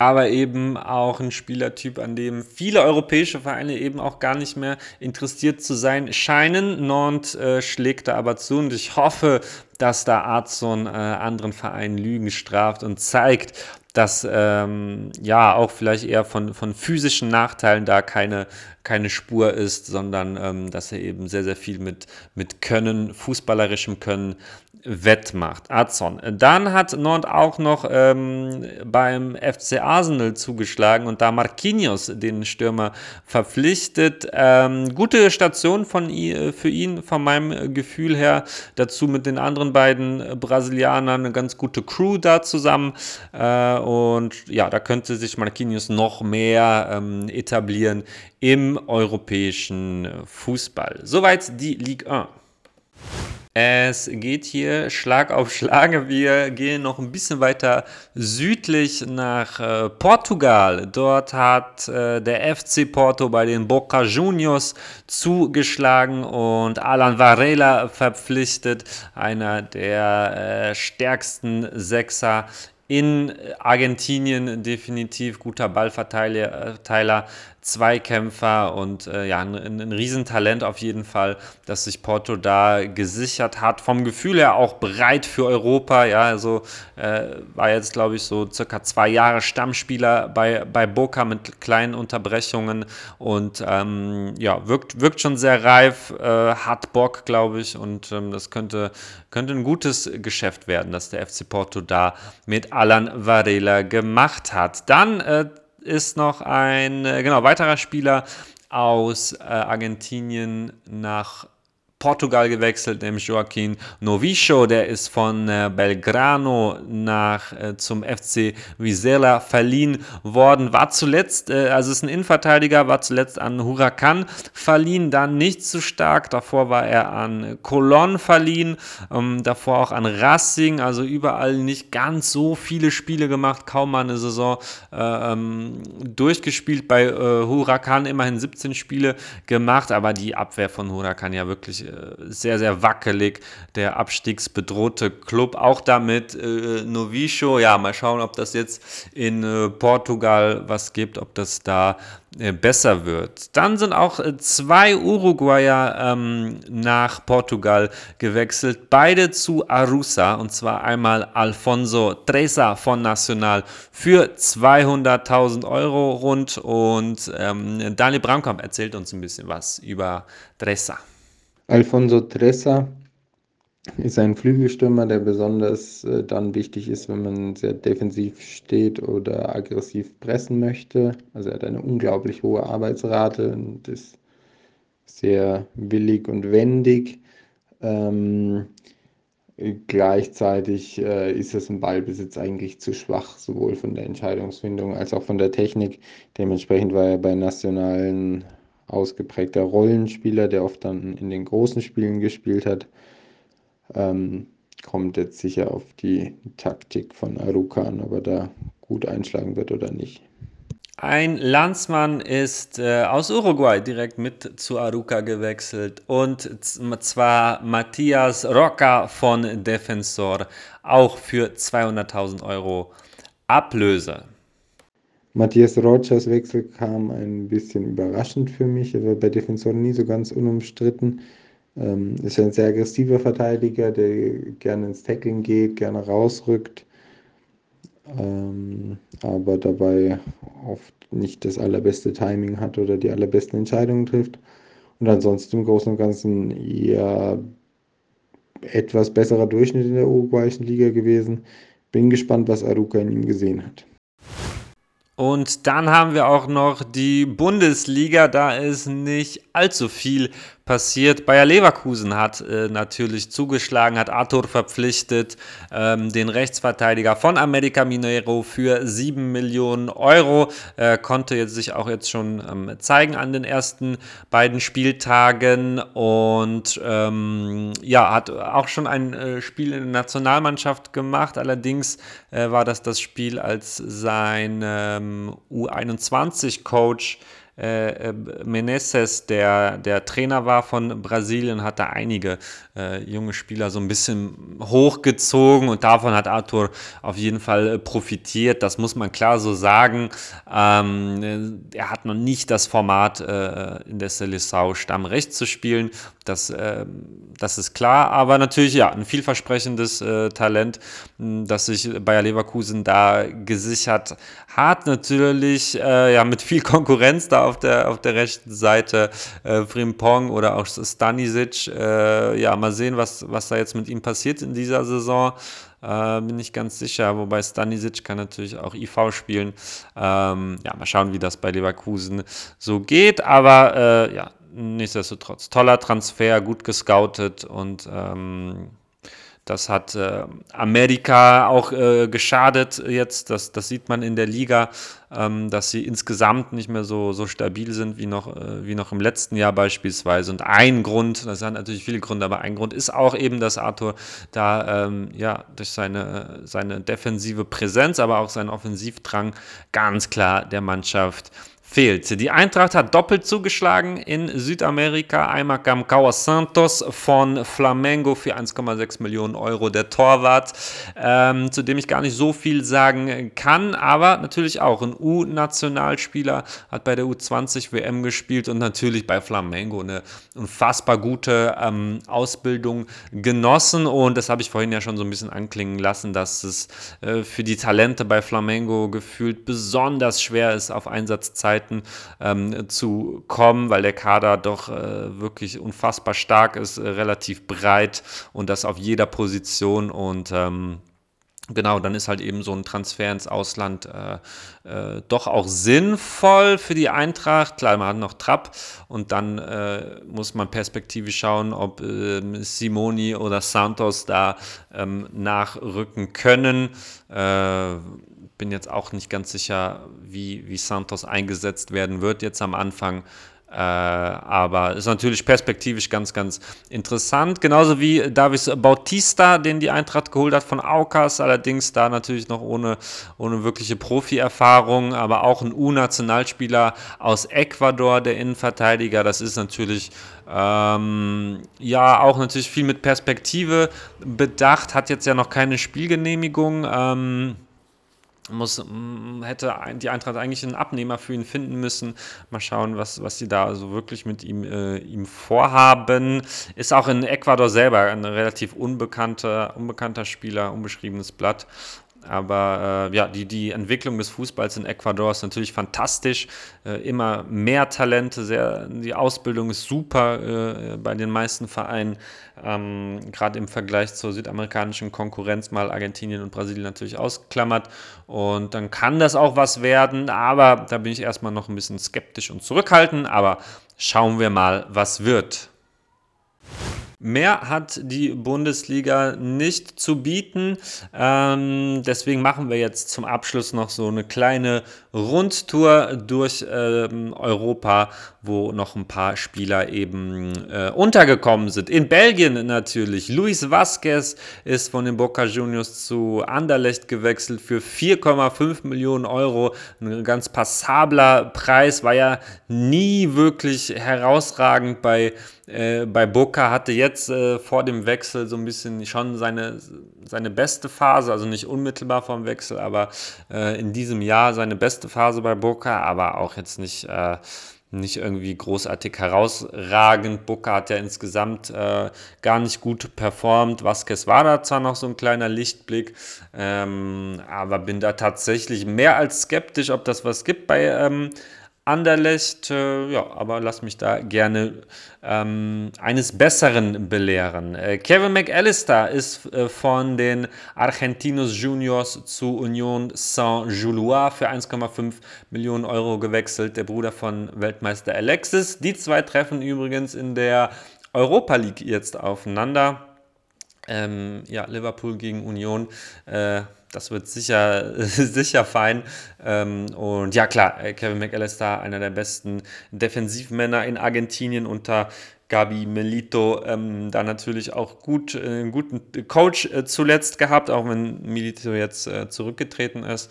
aber eben auch ein Spielertyp, an dem viele europäische Vereine eben auch gar nicht mehr interessiert zu sein scheinen. Nantes äh, schlägt da aber zu und ich hoffe, dass da Arzon äh, anderen Vereinen Lügen straft und zeigt, dass ähm, ja auch vielleicht eher von, von physischen Nachteilen da keine, keine Spur ist, sondern ähm, dass er eben sehr, sehr viel mit, mit Können, fußballerischem Können wettmacht. Adson. Dann hat Nord auch noch ähm, beim FC Arsenal zugeschlagen und da Marquinhos, den Stürmer, verpflichtet. Ähm, gute Station von, für ihn, von meinem Gefühl her. Dazu mit den anderen beiden Brasilianern eine ganz gute Crew da zusammen. Äh, und ja, da könnte sich Marquinhos noch mehr ähm, etablieren im europäischen Fußball. Soweit die Ligue 1. Es geht hier Schlag auf Schlag. Wir gehen noch ein bisschen weiter südlich nach äh, Portugal. Dort hat äh, der FC Porto bei den Boca Juniors zugeschlagen und Alan Varela verpflichtet, einer der äh, stärksten Sechser in Argentinien definitiv guter Ballverteiler, Zweikämpfer und äh, ja, ein, ein Riesentalent auf jeden Fall, dass sich Porto da gesichert hat. Vom Gefühl her auch bereit für Europa. Ja, also äh, war jetzt, glaube ich, so circa zwei Jahre Stammspieler bei, bei Boca mit kleinen Unterbrechungen und ähm, ja, wirkt, wirkt schon sehr reif, äh, hat Bock, glaube ich, und ähm, das könnte, könnte ein gutes Geschäft werden, dass der FC Porto da mit Alan Varela gemacht hat. Dann äh, ist noch ein äh, genau, weiterer Spieler aus äh, Argentinien nach Portugal gewechselt, nämlich Joaquin Novicho, der ist von äh, Belgrano nach äh, zum FC Vizela verliehen worden, war zuletzt, äh, also ist ein Innenverteidiger, war zuletzt an Huracan verliehen, dann nicht so stark, davor war er an Colón verliehen, ähm, davor auch an Racing, also überall nicht ganz so viele Spiele gemacht, kaum mal eine Saison äh, ähm, durchgespielt, bei äh, Huracan immerhin 17 Spiele gemacht, aber die Abwehr von Huracan ja wirklich sehr, sehr wackelig. Der abstiegsbedrohte Club, auch damit äh, Novicho. Ja, mal schauen, ob das jetzt in äh, Portugal was gibt, ob das da äh, besser wird. Dann sind auch äh, zwei Uruguayer ähm, nach Portugal gewechselt, beide zu Arusa und zwar einmal Alfonso Tresa von Nacional für 200.000 Euro rund und ähm, Daniel Bramkamp erzählt uns ein bisschen was über Tresa. Alfonso Tressa ist ein Flügelstürmer, der besonders äh, dann wichtig ist, wenn man sehr defensiv steht oder aggressiv pressen möchte. Also er hat eine unglaublich hohe Arbeitsrate und ist sehr willig und wendig. Ähm, gleichzeitig äh, ist es im Ballbesitz eigentlich zu schwach, sowohl von der Entscheidungsfindung als auch von der Technik. Dementsprechend war er bei nationalen ausgeprägter Rollenspieler, der oft dann in den großen Spielen gespielt hat. Ähm, kommt jetzt sicher auf die Taktik von Aruka an, ob er da gut einschlagen wird oder nicht. Ein Landsmann ist äh, aus Uruguay direkt mit zu Aruca gewechselt und zwar Matthias Roca von Defensor, auch für 200.000 Euro Ablöse. Matthias Rochas Wechsel kam ein bisschen überraschend für mich. Er war bei Defensor nie so ganz unumstritten. Ähm, ist ein sehr aggressiver Verteidiger, der gerne ins Tackling geht, gerne rausrückt, ähm, aber dabei oft nicht das allerbeste Timing hat oder die allerbesten Entscheidungen trifft. Und ansonsten im Großen und Ganzen eher etwas besserer Durchschnitt in der uruguayischen Liga gewesen. Bin gespannt, was Aruka in ihm gesehen hat. Und dann haben wir auch noch die Bundesliga. Da ist nicht allzu viel passiert. Bayer Leverkusen hat äh, natürlich zugeschlagen, hat Arthur verpflichtet, ähm, den Rechtsverteidiger von America Mineiro für 7 Millionen Euro. Äh, konnte jetzt sich auch jetzt schon ähm, zeigen an den ersten beiden Spieltagen und ähm, ja, hat auch schon ein äh, Spiel in der Nationalmannschaft gemacht. Allerdings äh, war das das Spiel, als sein ähm, U21-Coach äh, äh, Meneses, der, der Trainer war von Brasilien, hat da einige äh, junge Spieler so ein bisschen hochgezogen und davon hat Arthur auf jeden Fall äh, profitiert. Das muss man klar so sagen. Ähm, er hat noch nicht das Format äh, in der Seleção Stammrecht zu spielen. Das, äh, das ist klar, aber natürlich ja, ein vielversprechendes äh, Talent, das sich Bayer Leverkusen da gesichert hat. Natürlich ja, mit viel Konkurrenz da auf der, auf der rechten Seite. Frimpong oder auch Stanisic. ja, mal sehen, was, was da jetzt mit ihm passiert in dieser Saison. Äh, bin ich ganz sicher. Wobei Stanisic kann natürlich auch IV spielen. Ähm, ja, mal schauen, wie das bei Leverkusen so geht. Aber äh, ja, nichtsdestotrotz. Toller Transfer, gut gescoutet und ähm, das hat äh, Amerika auch äh, geschadet jetzt. Das, das sieht man in der Liga, ähm, dass sie insgesamt nicht mehr so, so stabil sind wie noch, äh, wie noch im letzten Jahr beispielsweise. Und ein Grund, das sind natürlich viele Gründe, aber ein Grund ist auch eben, dass Arthur da ähm, ja, durch seine, seine defensive Präsenz, aber auch seinen Offensivdrang ganz klar der Mannschaft fehlt. Die Eintracht hat doppelt zugeschlagen in Südamerika. Einmal kam Caua Santos von Flamengo für 1,6 Millionen Euro, der Torwart, ähm, zu dem ich gar nicht so viel sagen kann, aber natürlich auch ein U-Nationalspieler, hat bei der U20 WM gespielt und natürlich bei Flamengo eine unfassbar gute ähm, Ausbildung genossen und das habe ich vorhin ja schon so ein bisschen anklingen lassen, dass es äh, für die Talente bei Flamengo gefühlt besonders schwer ist, auf Einsatzzeit Zeiten ähm, zu kommen, weil der Kader doch äh, wirklich unfassbar stark ist, äh, relativ breit und das auf jeder Position und ähm, Genau, dann ist halt eben so ein Transfer ins Ausland äh, äh, doch auch sinnvoll für die Eintracht. Klar, man hat noch Trapp und dann äh, muss man perspektivisch schauen, ob ähm, Simoni oder Santos da ähm, nachrücken können. Bin jetzt auch nicht ganz sicher, wie, wie Santos eingesetzt werden wird jetzt am Anfang. Äh, aber ist natürlich perspektivisch ganz, ganz interessant. Genauso wie Davis Bautista, den die Eintracht geholt hat von Aucas, allerdings da natürlich noch ohne, ohne wirkliche Profi-Erfahrung, aber auch ein U-Nationalspieler aus Ecuador, der Innenverteidiger. Das ist natürlich ähm, ja auch natürlich viel mit Perspektive bedacht, hat jetzt ja noch keine Spielgenehmigung. Ähm, muss, mm, hätte die Eintracht eigentlich einen Abnehmer für ihn finden müssen. Mal schauen, was, was sie da also wirklich mit ihm, äh, ihm vorhaben. Ist auch in Ecuador selber ein relativ unbekannter, unbekannter Spieler, unbeschriebenes Blatt. Aber äh, ja, die, die Entwicklung des Fußballs in Ecuador ist natürlich fantastisch. Äh, immer mehr Talente, sehr, die Ausbildung ist super äh, bei den meisten Vereinen. Ähm, Gerade im Vergleich zur südamerikanischen Konkurrenz, mal Argentinien und Brasilien natürlich ausklammert. Und dann kann das auch was werden, aber da bin ich erstmal noch ein bisschen skeptisch und zurückhaltend. Aber schauen wir mal, was wird. Mehr hat die Bundesliga nicht zu bieten. Ähm, deswegen machen wir jetzt zum Abschluss noch so eine kleine Rundtour durch ähm, Europa, wo noch ein paar Spieler eben äh, untergekommen sind. In Belgien natürlich. Luis Vasquez ist von den Boca Juniors zu Anderlecht gewechselt für 4,5 Millionen Euro. Ein ganz passabler Preis, war ja nie wirklich herausragend bei äh, bei Boca hatte jetzt äh, vor dem Wechsel so ein bisschen schon seine, seine beste Phase, also nicht unmittelbar vor dem Wechsel, aber äh, in diesem Jahr seine beste Phase bei Boca, aber auch jetzt nicht, äh, nicht irgendwie großartig herausragend. Boca hat ja insgesamt äh, gar nicht gut performt. Vasquez war da zwar noch so ein kleiner Lichtblick, ähm, aber bin da tatsächlich mehr als skeptisch, ob das was gibt bei ähm, Anderlecht, äh, ja, aber lass mich da gerne ähm, eines Besseren belehren. Äh, Kevin McAllister ist äh, von den Argentinos Juniors zu Union Saint-Gilloise für 1,5 Millionen Euro gewechselt, der Bruder von Weltmeister Alexis. Die zwei treffen übrigens in der Europa League jetzt aufeinander. Ähm, ja, Liverpool gegen Union. Äh, das wird sicher, sicher fein. Ähm, und ja, klar, Kevin McAllister, einer der besten Defensivmänner in Argentinien unter Gabi Melito ähm, da natürlich auch gut, äh, einen guten Coach äh, zuletzt gehabt, auch wenn Melito jetzt äh, zurückgetreten ist.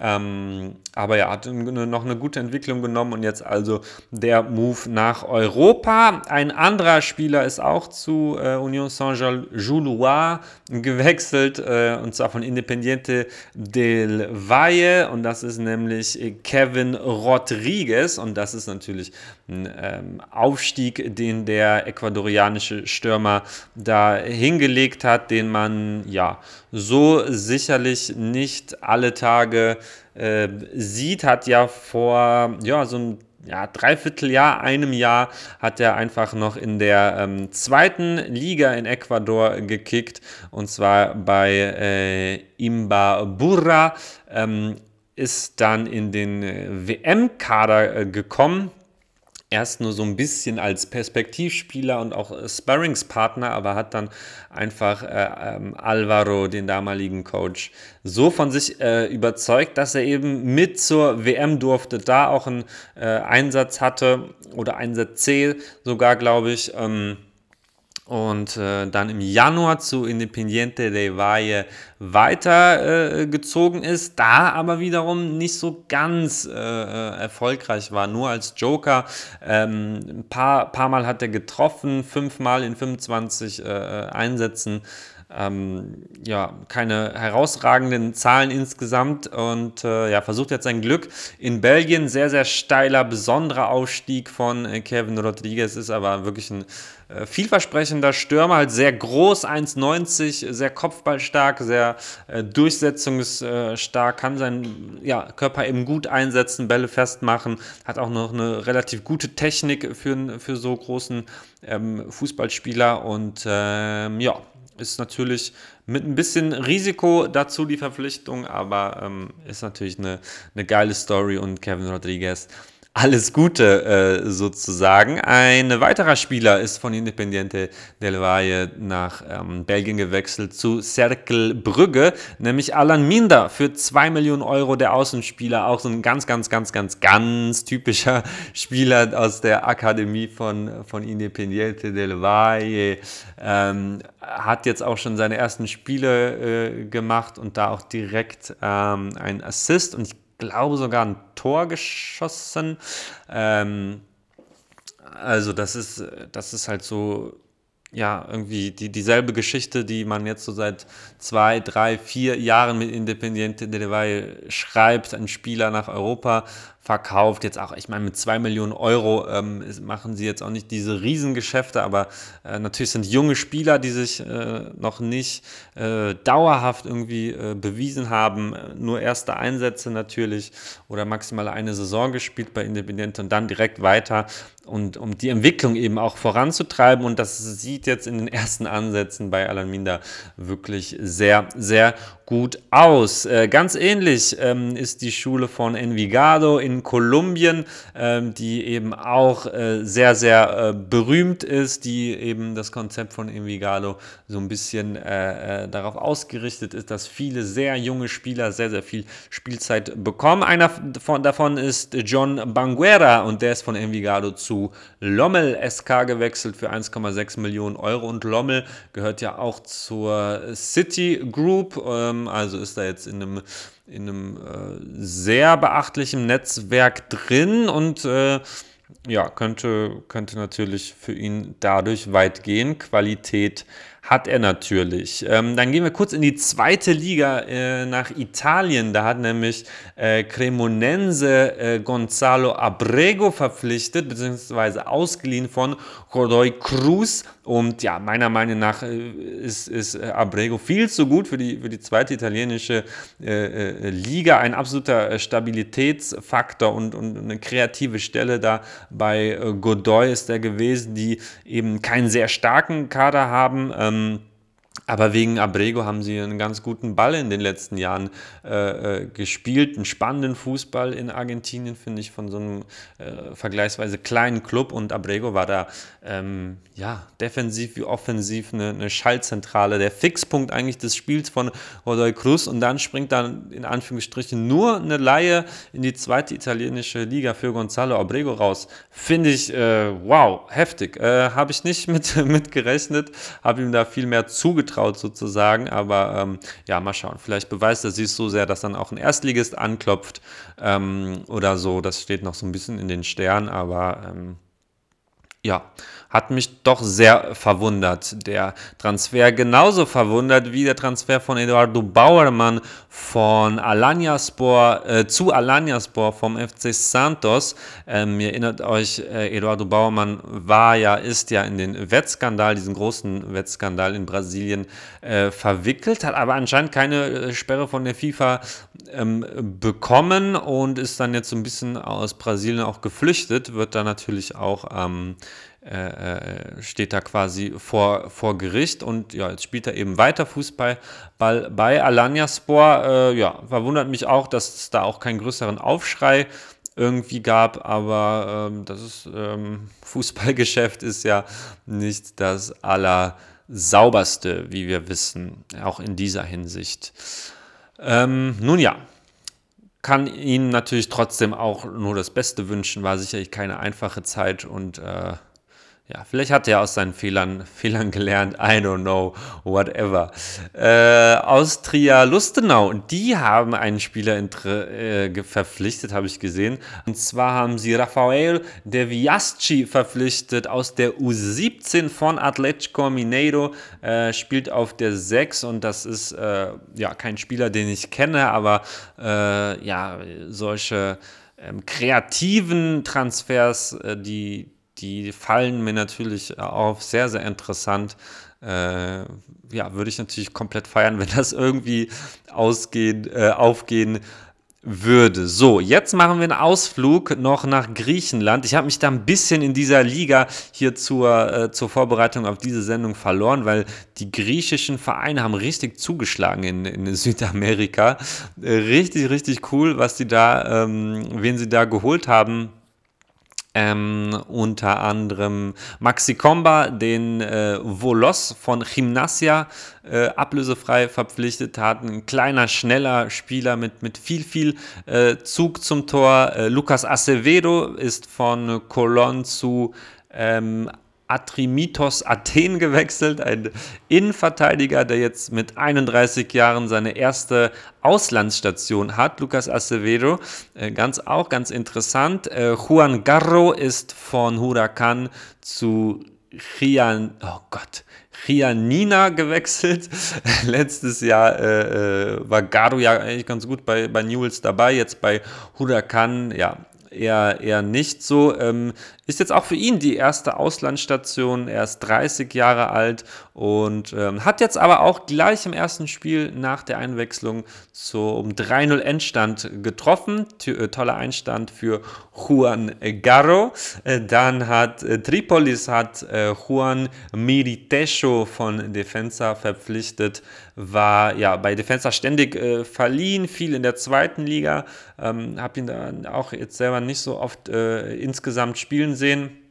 Ähm, aber ja, hat noch eine gute Entwicklung genommen und jetzt also der Move nach Europa. Ein anderer Spieler ist auch zu äh, Union Saint-Gilloise gewechselt äh, und zwar von Independiente del Valle und das ist nämlich Kevin Rodriguez und das ist natürlich ähm, Aufstieg, den der ecuadorianische Stürmer da hingelegt hat, den man ja so sicherlich nicht alle Tage äh, sieht, hat ja vor ja, so ein ja, Dreivierteljahr, einem Jahr hat er einfach noch in der ähm, zweiten Liga in Ecuador gekickt und zwar bei äh, Imba Burra. Ähm, ist dann in den äh, WM-Kader äh, gekommen erst nur so ein bisschen als Perspektivspieler und auch Sparringspartner, aber hat dann einfach äh, ähm, Alvaro, den damaligen Coach, so von sich äh, überzeugt, dass er eben mit zur WM durfte, da auch einen äh, Einsatz hatte oder Einsatz C sogar, glaube ich. Ähm, und äh, dann im Januar zu Independiente del Valle weitergezogen äh, ist, da aber wiederum nicht so ganz äh, äh, erfolgreich war, nur als Joker. Ähm, ein paar, paar Mal hat er getroffen, fünfmal in 25 äh, äh, Einsätzen ähm, ja, keine herausragenden Zahlen insgesamt und äh, ja, versucht jetzt sein Glück. In Belgien. Sehr, sehr steiler, besonderer Aufstieg von äh, Kevin Rodriguez, ist aber wirklich ein äh, vielversprechender Stürmer, halt sehr groß, 1,90, sehr kopfballstark, sehr äh, durchsetzungsstark, kann seinen ja, Körper eben gut einsetzen, Bälle festmachen, hat auch noch eine relativ gute Technik für, für so großen ähm, Fußballspieler. Und ähm, ja, ist natürlich mit ein bisschen Risiko dazu die Verpflichtung, aber ähm, ist natürlich eine, eine geile Story und Kevin Rodriguez alles Gute äh, sozusagen. Ein weiterer Spieler ist von Independiente del Valle nach ähm, Belgien gewechselt zu Cercle Brügge, nämlich Alan Minder für 2 Millionen Euro der Außenspieler, auch so ein ganz, ganz, ganz, ganz, ganz typischer Spieler aus der Akademie von, von Independiente del Valle. Ähm, hat jetzt auch schon seine ersten Spiele äh, gemacht und da auch direkt ähm, ein Assist und ich glaube sogar ein Tor geschossen. Ähm, also das ist, das ist halt so, ja, irgendwie die, dieselbe Geschichte, die man jetzt so seit zwei, drei, vier Jahren mit Independiente del Valle schreibt, ein Spieler nach Europa verkauft. Jetzt auch, ich meine, mit zwei Millionen Euro ähm, machen sie jetzt auch nicht diese Riesengeschäfte, aber äh, natürlich sind junge Spieler, die sich äh, noch nicht äh, dauerhaft irgendwie äh, bewiesen haben. Nur erste Einsätze natürlich oder maximal eine Saison gespielt bei Independiente und dann direkt weiter. Und um die Entwicklung eben auch voranzutreiben. Und das sieht jetzt in den ersten Ansätzen bei Alan Minder wirklich sehr, sehr gut aus. Äh, ganz ähnlich ähm, ist die Schule von Envigado in Kolumbien, ähm, die eben auch äh, sehr, sehr äh, berühmt ist, die eben das Konzept von Envigado so ein bisschen äh, äh, darauf ausgerichtet ist, dass viele sehr junge Spieler sehr, sehr viel Spielzeit bekommen. Einer von, davon ist John Banguera und der ist von Envigado zu Lommel SK gewechselt für 1,6 Millionen Euro und Lommel gehört ja auch zur City Group, ähm, also ist da jetzt in einem in einem äh, sehr beachtlichen Netzwerk drin und äh, ja, könnte, könnte natürlich für ihn dadurch weit gehen. Qualität hat er natürlich. Ähm, dann gehen wir kurz in die zweite Liga äh, nach Italien. Da hat nämlich äh, Cremonense äh, Gonzalo Abrego verpflichtet, beziehungsweise ausgeliehen von Godoy Cruz. Und ja, meiner Meinung nach äh, ist, ist äh, Abrego viel zu gut für die, für die zweite italienische äh, Liga. Ein absoluter Stabilitätsfaktor und, und eine kreative Stelle da bei Godoy ist er gewesen, die eben keinen sehr starken Kader haben. Ähm, ähm, aber wegen Abrego haben sie einen ganz guten Ball in den letzten Jahren äh, äh, gespielt. Einen spannenden Fußball in Argentinien, finde ich, von so einem äh, vergleichsweise kleinen Club. Und Abrego war da ähm, ja, defensiv wie offensiv eine, eine, Schaltzentrale, der Fixpunkt eigentlich des Spiels von Godoy Cruz. Und dann springt dann in Anführungsstrichen nur eine Laie in die zweite italienische Liga für Gonzalo Abrego raus. Finde ich, äh, wow, heftig. Äh, habe ich nicht mit, mit gerechnet, habe ihm da viel mehr zugetraut zugetraut sozusagen. Aber ähm, ja, mal schauen. Vielleicht beweist er sich so sehr, dass dann auch ein Erstligist anklopft ähm, oder so. Das steht noch so ein bisschen in den Sternen, aber ähm, ja, hat mich doch sehr verwundert. Der Transfer genauso verwundert wie der Transfer von Eduardo Bauermann von Alanyaspor äh, zu Alanyaspor vom FC Santos. Ähm, ihr erinnert euch, äh, Eduardo Bauermann war ja, ist ja in den Wettskandal, diesen großen Wettskandal in Brasilien äh, verwickelt, hat aber anscheinend keine äh, Sperre von der FIFA ähm, bekommen und ist dann jetzt so ein bisschen aus Brasilien auch geflüchtet, wird da natürlich auch ähm, äh, äh, steht da quasi vor, vor Gericht und ja, jetzt spielt er eben weiter Fußball bei, bei Alanyaspor. Äh, ja, verwundert mich auch, dass es da auch keinen größeren Aufschrei irgendwie gab, aber ähm, das ist, ähm, Fußballgeschäft ist ja nicht das allersauberste, wie wir wissen, auch in dieser Hinsicht. Ähm, nun ja, kann Ihnen natürlich trotzdem auch nur das Beste wünschen, war sicherlich keine einfache Zeit und äh, ja, vielleicht hat er aus seinen Fehlern, Fehlern gelernt. I don't know, whatever. Äh, Austria Lustenau, die haben einen Spieler äh, verpflichtet, habe ich gesehen. Und zwar haben sie Rafael De Viasci verpflichtet aus der U17 von Atletico Mineiro. Äh, spielt auf der 6 und das ist äh, ja kein Spieler, den ich kenne, aber äh, ja, solche ähm, kreativen Transfers, äh, die die fallen mir natürlich auf. Sehr, sehr interessant. Äh, ja, würde ich natürlich komplett feiern, wenn das irgendwie ausgehen, äh, aufgehen würde. So, jetzt machen wir einen Ausflug noch nach Griechenland. Ich habe mich da ein bisschen in dieser Liga hier zur, äh, zur Vorbereitung auf diese Sendung verloren, weil die griechischen Vereine haben richtig zugeschlagen in, in Südamerika. Äh, richtig, richtig cool, was die da, ähm, wen sie da geholt haben. Ähm, unter anderem Maxi Komba, den äh, Volos von Gymnasia äh, ablösefrei verpflichtet hat. Ein kleiner, schneller Spieler mit, mit viel, viel äh, Zug zum Tor. Äh, Lucas Acevedo ist von Colón zu ähm, Atrimitos Athen gewechselt, ein Innenverteidiger, der jetzt mit 31 Jahren seine erste Auslandsstation hat, Lucas Acevedo. Äh, ganz auch ganz interessant. Äh, Juan Garro ist von Huracan zu Chian, oh Gott, Chianina gewechselt. Letztes Jahr äh, äh, war Garro ja eigentlich ganz gut bei, bei Newells dabei, jetzt bei Huracan, ja, eher, eher nicht so. Ähm, ist jetzt auch für ihn die erste Auslandsstation. Er ist 30 Jahre alt und ähm, hat jetzt aber auch gleich im ersten Spiel nach der Einwechslung zum 3-0 Endstand getroffen. T äh, toller Einstand für Juan Garro. Äh, dann hat äh, Tripolis hat äh, Juan Miritecho von Defensa verpflichtet. War ja bei Defensa ständig äh, verliehen, viel in der zweiten Liga. Ähm, Habe ihn dann auch jetzt selber nicht so oft insgesamt spielen sehen.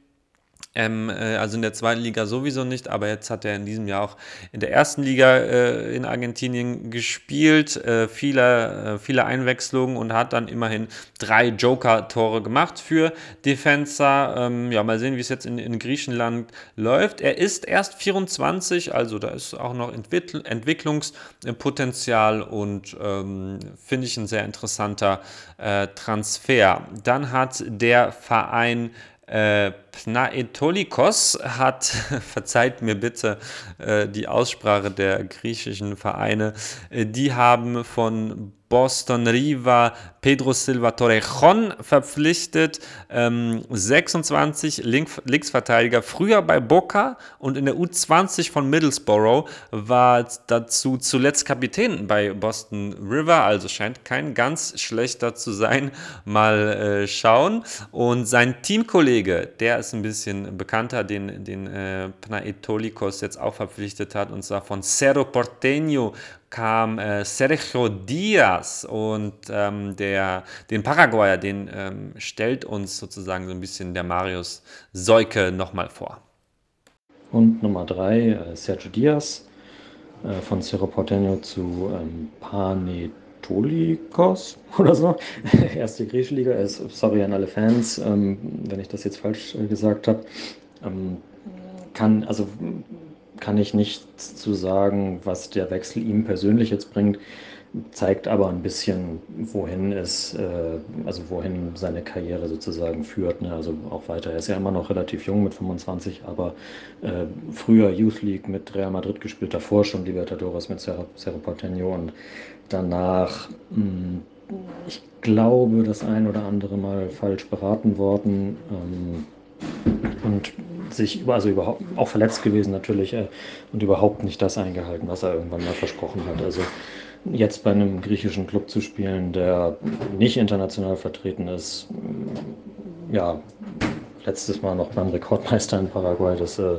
Ähm, äh, also in der zweiten Liga sowieso nicht, aber jetzt hat er in diesem Jahr auch in der ersten Liga äh, in Argentinien gespielt, äh, viele, äh, viele Einwechslungen und hat dann immerhin drei Joker-Tore gemacht für Defensa. Ähm, ja, mal sehen, wie es jetzt in, in, Griechenland läuft. Er ist erst 24, also da ist auch noch Entwickl Entwicklungspotenzial und ähm, finde ich ein sehr interessanter äh, Transfer. Dann hat der Verein äh, Pnaetolikos hat, verzeiht mir bitte äh, die Aussprache der griechischen Vereine, äh, die haben von Boston Riva Pedro Silva Torrejon verpflichtet, ähm, 26 Link Linksverteidiger, früher bei Boca und in der U20 von Middlesbrough, war dazu zuletzt Kapitän bei Boston River, also scheint kein ganz schlechter zu sein. Mal äh, schauen. Und sein Teamkollege, der ist ein bisschen bekannter, den, den äh, Pnaetolikos jetzt auch verpflichtet hat, und zwar von Cerro Porteño kam äh, Sergio Diaz und ähm, der, den Paraguayer, den ähm, stellt uns sozusagen so ein bisschen der Marius Seuke nochmal vor. Und Nummer drei, äh, Sergio Diaz äh, von Cerro Porteño zu ähm, Panetolikos oder so. Erste griechische Liga. Ist, sorry an alle Fans, ähm, wenn ich das jetzt falsch äh, gesagt habe. Ähm, kann, also kann ich nichts zu sagen, was der Wechsel ihm persönlich jetzt bringt, zeigt aber ein bisschen, wohin es, äh, also wohin seine Karriere sozusagen führt. Ne? Also auch weiter. Er ist ja immer noch relativ jung mit 25, aber äh, früher Youth League mit Real Madrid gespielt, davor schon Libertadores mit Cerro, Cerro Porteño und danach, mh, hm, ich glaube, das ein oder andere Mal falsch beraten worden. Ähm, und sich also überhaupt auch verletzt gewesen natürlich äh, und überhaupt nicht das eingehalten, was er irgendwann mal versprochen hat. Also jetzt bei einem griechischen Club zu spielen, der nicht international vertreten ist, ja, letztes Mal noch beim Rekordmeister in Paraguay, das äh,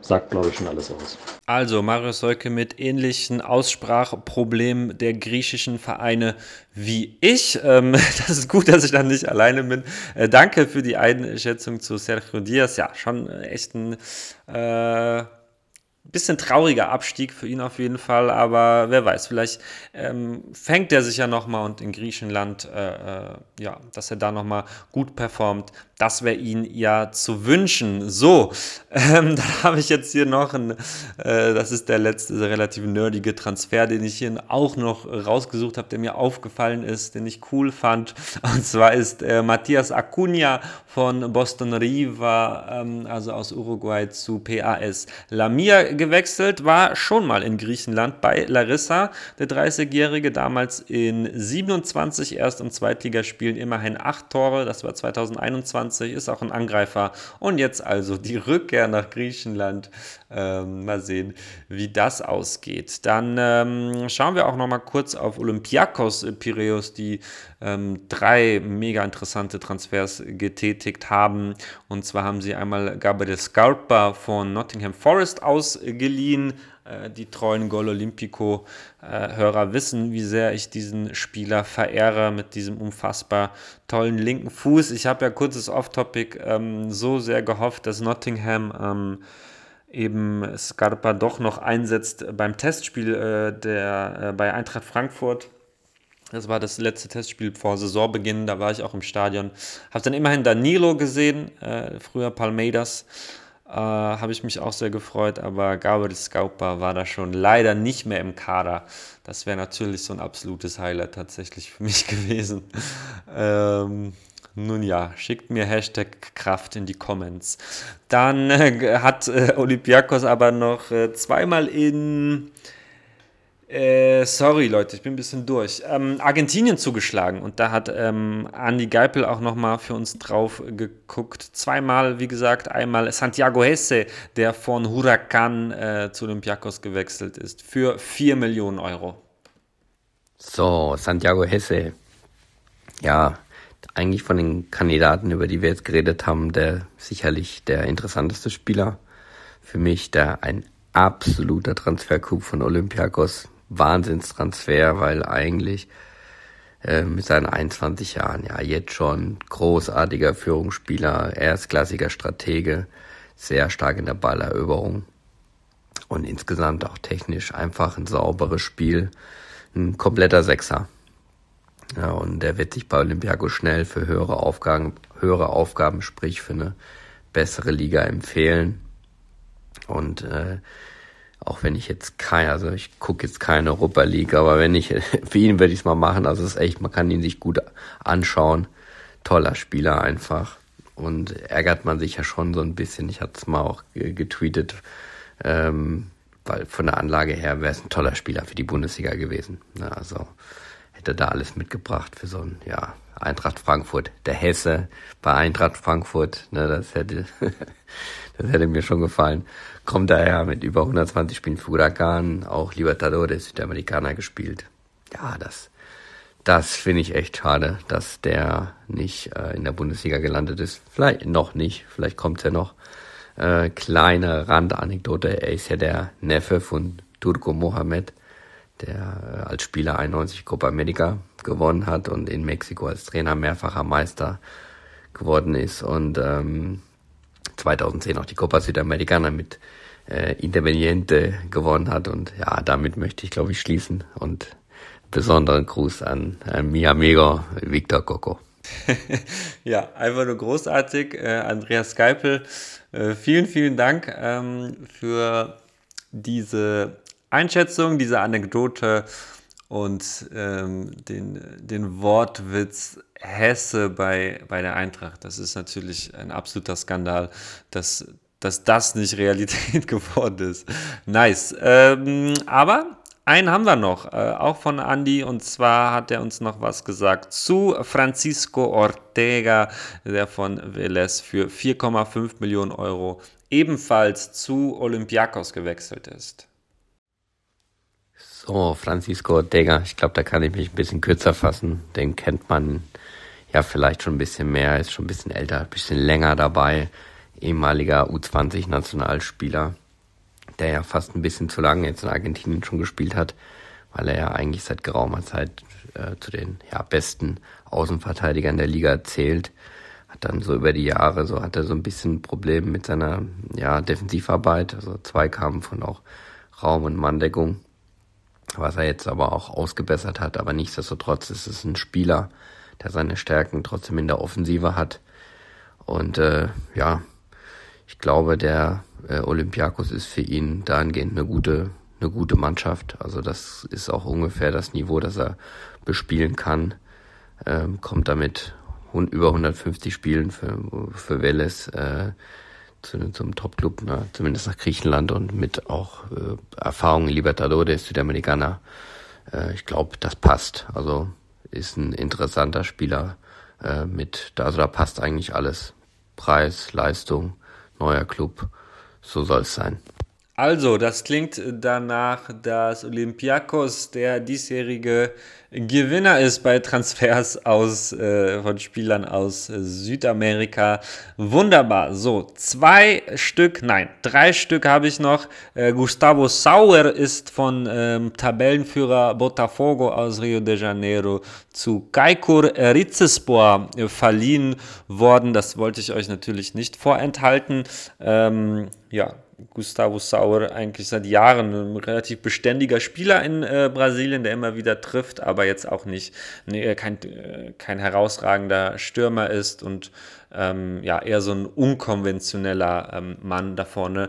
sagt, glaube ich, schon alles aus. Also Marius Seuke mit ähnlichen Aussprachproblemen der griechischen Vereine wie ich. Ähm, das ist gut, dass ich dann nicht alleine bin. Äh, danke für die Einschätzung zu Sergio Diaz. Ja, schon echt ein äh, bisschen trauriger Abstieg für ihn auf jeden Fall, aber wer weiß, vielleicht ähm, fängt er sich ja nochmal und in Griechenland, äh, äh, ja, dass er da nochmal gut performt. Das wäre ihn ja zu wünschen. So, ähm, dann habe ich jetzt hier noch ein, äh, das ist der letzte relativ nerdige Transfer, den ich hier auch noch rausgesucht habe, der mir aufgefallen ist, den ich cool fand. Und zwar ist äh, Matthias Acuna von Boston Riva, ähm, also aus Uruguay zu PAS Lamia gewechselt, war schon mal in Griechenland bei Larissa, der 30-Jährige, damals in 27 Erst- und Zweitligaspielen immerhin 8 Tore, das war 2021, ist auch ein Angreifer und jetzt also die Rückkehr nach Griechenland. Ähm, mal sehen, wie das ausgeht. Dann ähm, schauen wir auch noch mal kurz auf Olympiakos Piraeus, die ähm, drei mega interessante Transfers getätigt haben. Und zwar haben sie einmal Gabriel Scarpa von Nottingham Forest ausgeliehen. Äh, die treuen Gol Olympico-Hörer wissen, wie sehr ich diesen Spieler verehre mit diesem unfassbar tollen linken Fuß. Ich habe ja kurzes Off-Topic ähm, so sehr gehofft, dass Nottingham ähm, eben Scarpa doch noch einsetzt beim Testspiel äh, der, äh, bei Eintracht Frankfurt das war das letzte Testspiel vor Saisonbeginn, da war ich auch im Stadion. Habe dann immerhin Danilo gesehen, äh, früher Palmeiras. Äh, Habe ich mich auch sehr gefreut, aber Gabriel Scaupa war da schon leider nicht mehr im Kader. Das wäre natürlich so ein absolutes Highlight tatsächlich für mich gewesen. Ähm, nun ja, schickt mir Hashtag Kraft in die Comments. Dann äh, hat äh, Olympiakos aber noch äh, zweimal in äh, sorry, Leute, ich bin ein bisschen durch. Ähm, Argentinien zugeschlagen und da hat ähm, Andy Geipel auch nochmal für uns drauf geguckt. Zweimal, wie gesagt, einmal Santiago Hesse, der von Huracan äh, zu Olympiakos gewechselt ist, für 4 Millionen Euro. So, Santiago Hesse. Ja, eigentlich von den Kandidaten, über die wir jetzt geredet haben, der sicherlich der interessanteste Spieler. Für mich der ein absoluter Transfercoup von Olympiakos Wahnsinnstransfer, weil eigentlich äh, mit seinen 21 Jahren ja jetzt schon großartiger Führungsspieler, erstklassiger Stratege, sehr stark in der Balleroberung und insgesamt auch technisch einfach ein sauberes Spiel, ein kompletter Sechser. Ja, und der wird sich bei Olympiakos schnell für höhere Aufgaben, höhere Aufgaben, sprich für eine bessere Liga empfehlen. Und äh, auch wenn ich jetzt kein, also ich gucke jetzt keine Europa League, aber wenn ich, für ihn würde ich es mal machen. Also es ist echt, man kann ihn sich gut anschauen. Toller Spieler einfach. Und ärgert man sich ja schon so ein bisschen. Ich hatte es mal auch getweetet, ähm, weil von der Anlage her wäre es ein toller Spieler für die Bundesliga gewesen. Ne? Also hätte da alles mitgebracht für so ein, ja, Eintracht Frankfurt. Der Hesse bei Eintracht Frankfurt, ne, das hätte, das hätte mir schon gefallen kommt daher mit über 120 Spielen für Huracan, auch Libertadores Südamerikaner gespielt. Ja, das, das finde ich echt schade, dass der nicht äh, in der Bundesliga gelandet ist. Vielleicht noch nicht, vielleicht kommt er noch. Äh, kleine Randanekdote, er ist ja der Neffe von Turco Mohamed, der äh, als Spieler 91 Copa America gewonnen hat und in Mexiko als Trainer mehrfacher Meister geworden ist und ähm, 2010 auch die Copa Südamericana mit äh, Independiente gewonnen hat. Und ja, damit möchte ich, glaube ich, schließen. Und besonderen Gruß an, an mi amigo Victor Coco. ja, einfach nur großartig. Äh, Andreas Geipel, äh, vielen, vielen Dank ähm, für diese Einschätzung, diese Anekdote und ähm, den, den Wortwitz Hesse bei, bei der Eintracht. Das ist natürlich ein absoluter Skandal, dass, dass das nicht Realität geworden ist. Nice. Ähm, aber einen haben wir noch, äh, auch von Andy, und zwar hat er uns noch was gesagt zu Francisco Ortega, der von Velez für 4,5 Millionen Euro ebenfalls zu Olympiakos gewechselt ist. So, Francisco Ortega, ich glaube, da kann ich mich ein bisschen kürzer fassen. Den kennt man ja vielleicht schon ein bisschen mehr, ist schon ein bisschen älter, ein bisschen länger dabei. Ehemaliger U20-Nationalspieler, der ja fast ein bisschen zu lange jetzt in Argentinien schon gespielt hat, weil er ja eigentlich seit geraumer Zeit äh, zu den ja, besten Außenverteidigern der Liga zählt. Hat dann so über die Jahre, so hat er so ein bisschen Probleme mit seiner ja, Defensivarbeit, also Zweikampf und auch Raum- und Manndeckung was er jetzt aber auch ausgebessert hat. Aber nichtsdestotrotz ist es ein Spieler, der seine Stärken trotzdem in der Offensive hat. Und äh, ja, ich glaube, der äh, Olympiakos ist für ihn dahingehend eine gute, eine gute Mannschaft. Also das ist auch ungefähr das Niveau, das er bespielen kann. Ähm, kommt damit über 150 Spielen für, für Welles äh, zu, zum Top-Club, ne? zumindest nach Griechenland und mit auch äh, Erfahrung in Libertadores, Südamerikaner. Äh, ich glaube, das passt. Also ist ein interessanter Spieler äh, mit, also da passt eigentlich alles. Preis, Leistung, neuer Club, so soll es sein. Also, das klingt danach, dass Olympiakos der diesjährige Gewinner ist bei Transfers aus, äh, von Spielern aus äh, Südamerika. Wunderbar. So, zwei Stück, nein, drei Stück habe ich noch. Äh, Gustavo Sauer ist von ähm, Tabellenführer Botafogo aus Rio de Janeiro zu Kaikur Rizespor verliehen worden. Das wollte ich euch natürlich nicht vorenthalten. Ähm, ja, Gustavo Sauer eigentlich seit Jahren ein relativ beständiger Spieler in äh, Brasilien, der immer wieder trifft, aber jetzt auch nicht nee, kein, äh, kein herausragender Stürmer ist und ähm, ja, eher so ein unkonventioneller ähm, Mann da vorne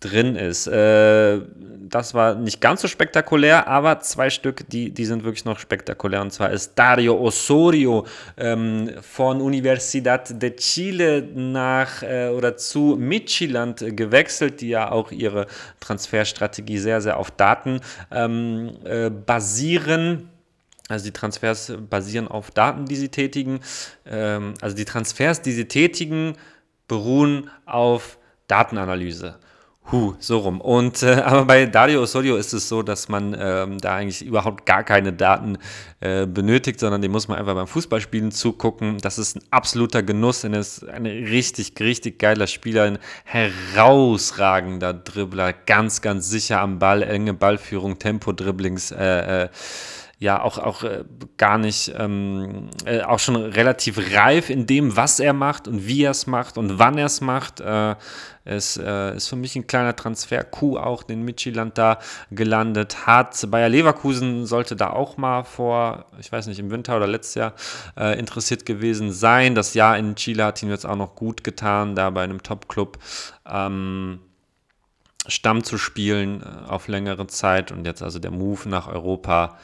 drin ist. Äh, das war nicht ganz so spektakulär, aber zwei Stück, die, die sind wirklich noch spektakulär. Und zwar ist Dario Osorio ähm, von Universidad de Chile nach äh, oder zu Midtjylland gewechselt, die ja auch ihre Transferstrategie sehr, sehr auf Daten ähm, äh, basieren. Also die Transfers basieren auf Daten, die sie tätigen. Ähm, also die Transfers, die sie tätigen, beruhen auf Datenanalyse. Huh, so rum. Und äh, aber bei Dario Osorio ist es so, dass man ähm, da eigentlich überhaupt gar keine Daten äh, benötigt, sondern dem muss man einfach beim Fußballspielen zugucken. Das ist ein absoluter Genuss und ist ein richtig, richtig geiler Spieler, ein herausragender Dribbler, ganz, ganz sicher am Ball, enge Ballführung, Tempo-Dribblings. Äh, äh ja auch, auch äh, gar nicht, ähm, äh, auch schon relativ reif in dem, was er macht und wie er es macht und wann er es macht. Äh, es äh, ist für mich ein kleiner Transfer-Coup auch, den Midtjylland da gelandet hat. Bayer Leverkusen sollte da auch mal vor, ich weiß nicht, im Winter oder letztes Jahr äh, interessiert gewesen sein. Das Jahr in Chile hat ihm jetzt auch noch gut getan, da bei einem Top-Club. Ähm, Stamm zu spielen äh, auf längere Zeit und jetzt also der Move nach Europa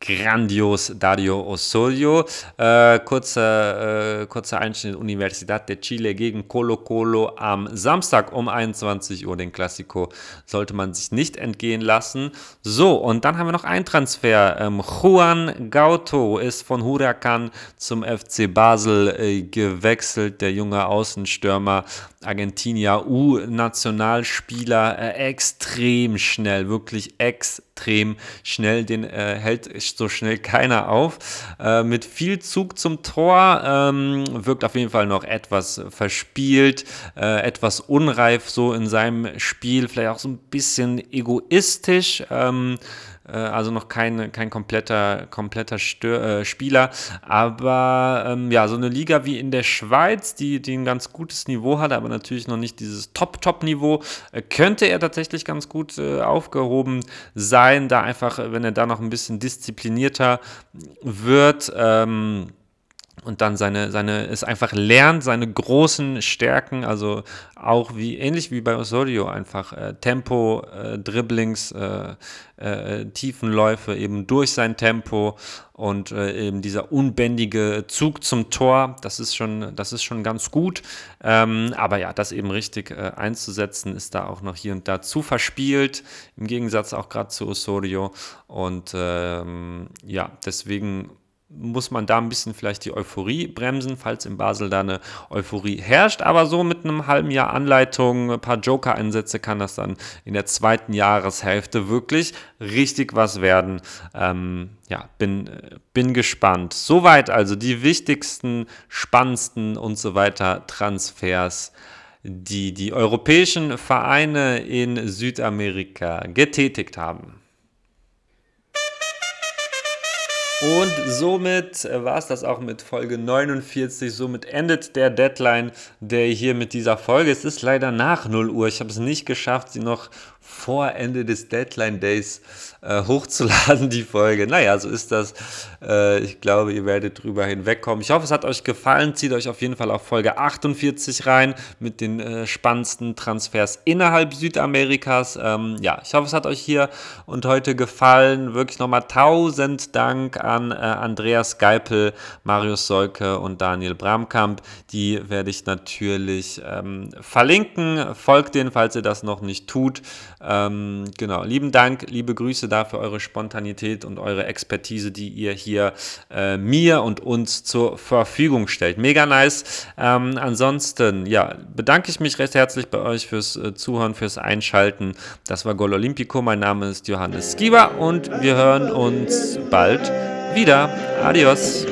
grandios Dario Osorio. Äh, kurzer, äh, kurzer Einschnitt Universidad de Chile gegen Colo Colo am Samstag um 21 Uhr. Den Klassiko sollte man sich nicht entgehen lassen. So, und dann haben wir noch einen Transfer. Ähm, Juan Gauto ist von Huracan zum FC Basel äh, gewechselt. Der junge Außenstürmer Argentinier U-Nationalspieler. Äh, extrem schnell, wirklich extrem schnell. Den äh, hält so schnell keiner auf. Äh, mit viel Zug zum Tor, ähm, wirkt auf jeden Fall noch etwas verspielt, äh, etwas unreif so in seinem Spiel, vielleicht auch so ein bisschen egoistisch. Ähm, äh, also noch kein, kein kompletter, kompletter Stör, äh, Spieler. Aber ähm, ja, so eine Liga wie in der Schweiz, die, die ein ganz gutes Niveau hat, aber natürlich noch nicht dieses Top-Top-Niveau, äh, könnte er tatsächlich ganz gut äh, aufgehoben sein, da einfach, wenn er da noch ein bisschen disziplinierter wird. Ähm, und dann seine, seine, es einfach lernt, seine großen Stärken, also auch wie, ähnlich wie bei Osorio, einfach äh, Tempo, äh, Dribblings, äh, äh, Tiefenläufe eben durch sein Tempo und äh, eben dieser unbändige Zug zum Tor, das ist schon, das ist schon ganz gut. Ähm, aber ja, das eben richtig äh, einzusetzen, ist da auch noch hier und da zu verspielt, im Gegensatz auch gerade zu Osorio. Und ähm, ja, deswegen muss man da ein bisschen vielleicht die Euphorie bremsen, falls in Basel da eine Euphorie herrscht. Aber so mit einem halben Jahr Anleitung, ein paar Joker-Einsätze kann das dann in der zweiten Jahreshälfte wirklich richtig was werden. Ähm, ja, bin, bin gespannt. Soweit also die wichtigsten, spannendsten und so weiter Transfers die die europäischen Vereine in Südamerika getätigt haben. Und somit war es das auch mit Folge 49. Somit endet der Deadline, der hier mit dieser Folge. Es ist leider nach 0 Uhr. Ich habe es nicht geschafft, sie noch vor Ende des Deadline Days äh, hochzuladen, die Folge. Naja, so ist das. Äh, ich glaube, ihr werdet drüber hinwegkommen. Ich hoffe, es hat euch gefallen. Zieht euch auf jeden Fall auf Folge 48 rein mit den äh, spannendsten Transfers innerhalb Südamerikas. Ähm, ja, ich hoffe, es hat euch hier und heute gefallen. Wirklich nochmal tausend Dank an äh, Andreas Geipel, Marius Solke und Daniel Bramkamp. Die werde ich natürlich ähm, verlinken. Folgt denen, falls ihr das noch nicht tut. Ähm, genau, lieben Dank, liebe Grüße dafür eure Spontanität und eure Expertise, die ihr hier äh, mir und uns zur Verfügung stellt. Mega nice. Ähm, ansonsten, ja, bedanke ich mich recht herzlich bei euch fürs äh, Zuhören, fürs Einschalten. Das war Gol Olympico. Mein Name ist Johannes Skiba und wir hören uns bald wieder. Adios.